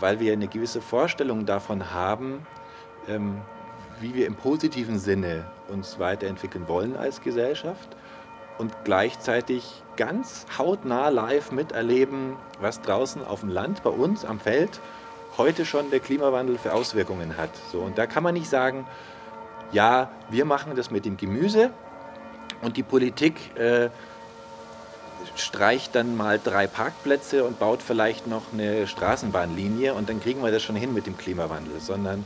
weil wir eine gewisse Vorstellung davon haben, ähm, wie wir im positiven Sinne uns weiterentwickeln wollen als Gesellschaft und gleichzeitig ganz hautnah live miterleben, was draußen auf dem Land bei uns am Feld heute schon der Klimawandel für Auswirkungen hat. So, und da kann man nicht sagen, ja, wir machen das mit dem Gemüse und die Politik äh, streicht dann mal drei Parkplätze und baut vielleicht noch eine Straßenbahnlinie und dann kriegen wir das schon hin mit dem Klimawandel, sondern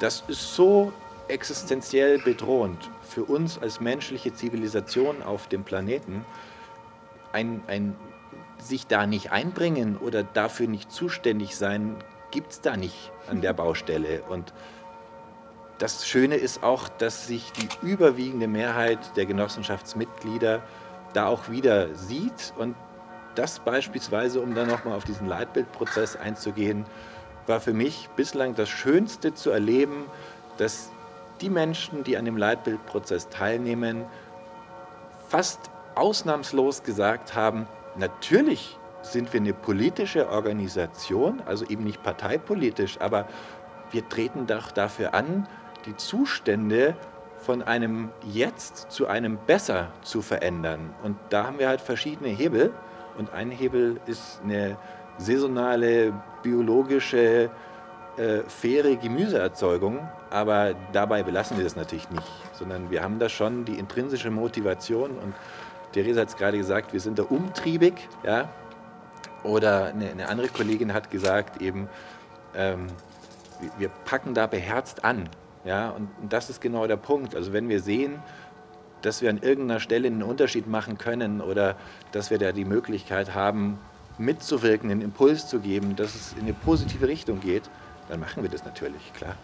das ist so existenziell bedrohend für uns als menschliche Zivilisation auf dem Planeten, ein, ein sich da nicht einbringen oder dafür nicht zuständig sein, gibt es da nicht an der Baustelle. Und das Schöne ist auch, dass sich die überwiegende Mehrheit der Genossenschaftsmitglieder da auch wieder sieht. Und das beispielsweise, um dann nochmal auf diesen Leitbildprozess einzugehen, war für mich bislang das Schönste zu erleben, dass die Menschen, die an dem Leitbildprozess teilnehmen, fast ausnahmslos gesagt haben, natürlich sind wir eine politische Organisation, also eben nicht parteipolitisch, aber wir treten doch dafür an, die Zustände von einem Jetzt zu einem Besser zu verändern. Und da haben wir halt verschiedene Hebel. Und ein Hebel ist eine saisonale, biologische, äh, faire Gemüseerzeugung. Aber dabei belassen wir das natürlich nicht, sondern wir haben da schon die intrinsische Motivation. Und Theresa hat es gerade gesagt, wir sind da umtriebig. Ja? Oder eine, eine andere Kollegin hat gesagt, eben, ähm, wir packen da beherzt an. Ja? Und, und das ist genau der Punkt. Also wenn wir sehen, dass wir an irgendeiner Stelle einen Unterschied machen können oder dass wir da die Möglichkeit haben, mitzuwirken, einen Impuls zu geben, dass es in eine positive Richtung geht, dann machen wir das natürlich, klar.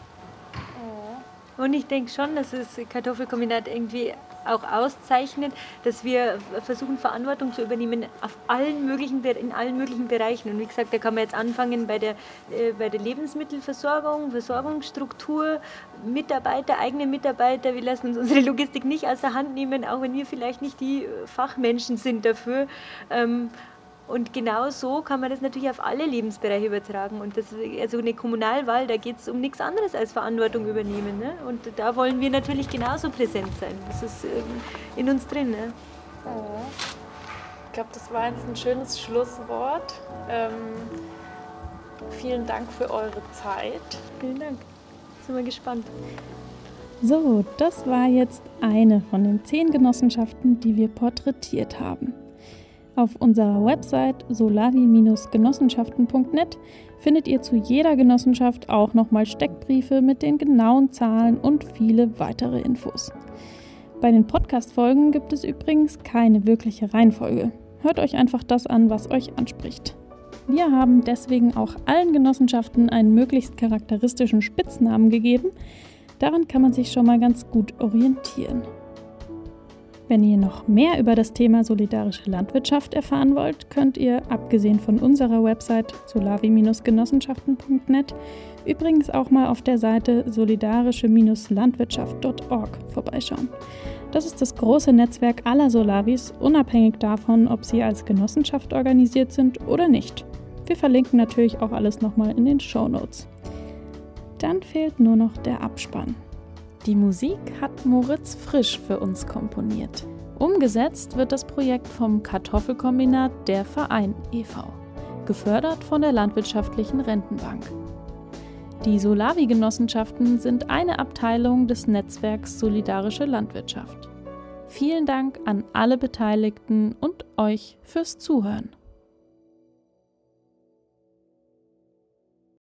Und ich denke schon, dass das Kartoffelkombinat irgendwie auch auszeichnet, dass wir versuchen, Verantwortung zu übernehmen auf allen möglichen, in allen möglichen Bereichen. Und wie gesagt, da kann man jetzt anfangen bei der, äh, bei der Lebensmittelversorgung, Versorgungsstruktur, Mitarbeiter, eigene Mitarbeiter. Wir lassen uns unsere Logistik nicht aus der Hand nehmen, auch wenn wir vielleicht nicht die Fachmenschen sind dafür. Ähm, und genau so kann man das natürlich auf alle Lebensbereiche übertragen. Und das, also eine Kommunalwahl, da geht es um nichts anderes als Verantwortung übernehmen. Ne? Und da wollen wir natürlich genauso präsent sein. Das ist ähm, in uns drin. Ne? Oh. glaube, das war jetzt ein schönes Schlusswort. Ähm, vielen Dank für eure Zeit. Vielen Dank. Sind wir gespannt. So, das war jetzt eine von den zehn Genossenschaften, die wir porträtiert haben. Auf unserer Website solavi-genossenschaften.net findet ihr zu jeder Genossenschaft auch nochmal Steckbriefe mit den genauen Zahlen und viele weitere Infos. Bei den Podcast-Folgen gibt es übrigens keine wirkliche Reihenfolge. Hört euch einfach das an, was euch anspricht. Wir haben deswegen auch allen Genossenschaften einen möglichst charakteristischen Spitznamen gegeben. Daran kann man sich schon mal ganz gut orientieren. Wenn ihr noch mehr über das Thema solidarische Landwirtschaft erfahren wollt, könnt ihr, abgesehen von unserer Website solavi-genossenschaften.net, übrigens auch mal auf der Seite solidarische-landwirtschaft.org vorbeischauen. Das ist das große Netzwerk aller Solavis, unabhängig davon, ob sie als Genossenschaft organisiert sind oder nicht. Wir verlinken natürlich auch alles nochmal in den Show Notes. Dann fehlt nur noch der Abspann. Die Musik hat Moritz Frisch für uns komponiert. Umgesetzt wird das Projekt vom Kartoffelkombinat Der Verein e.V., gefördert von der Landwirtschaftlichen Rentenbank. Die Solavi-Genossenschaften sind eine Abteilung des Netzwerks Solidarische Landwirtschaft. Vielen Dank an alle Beteiligten und euch fürs Zuhören.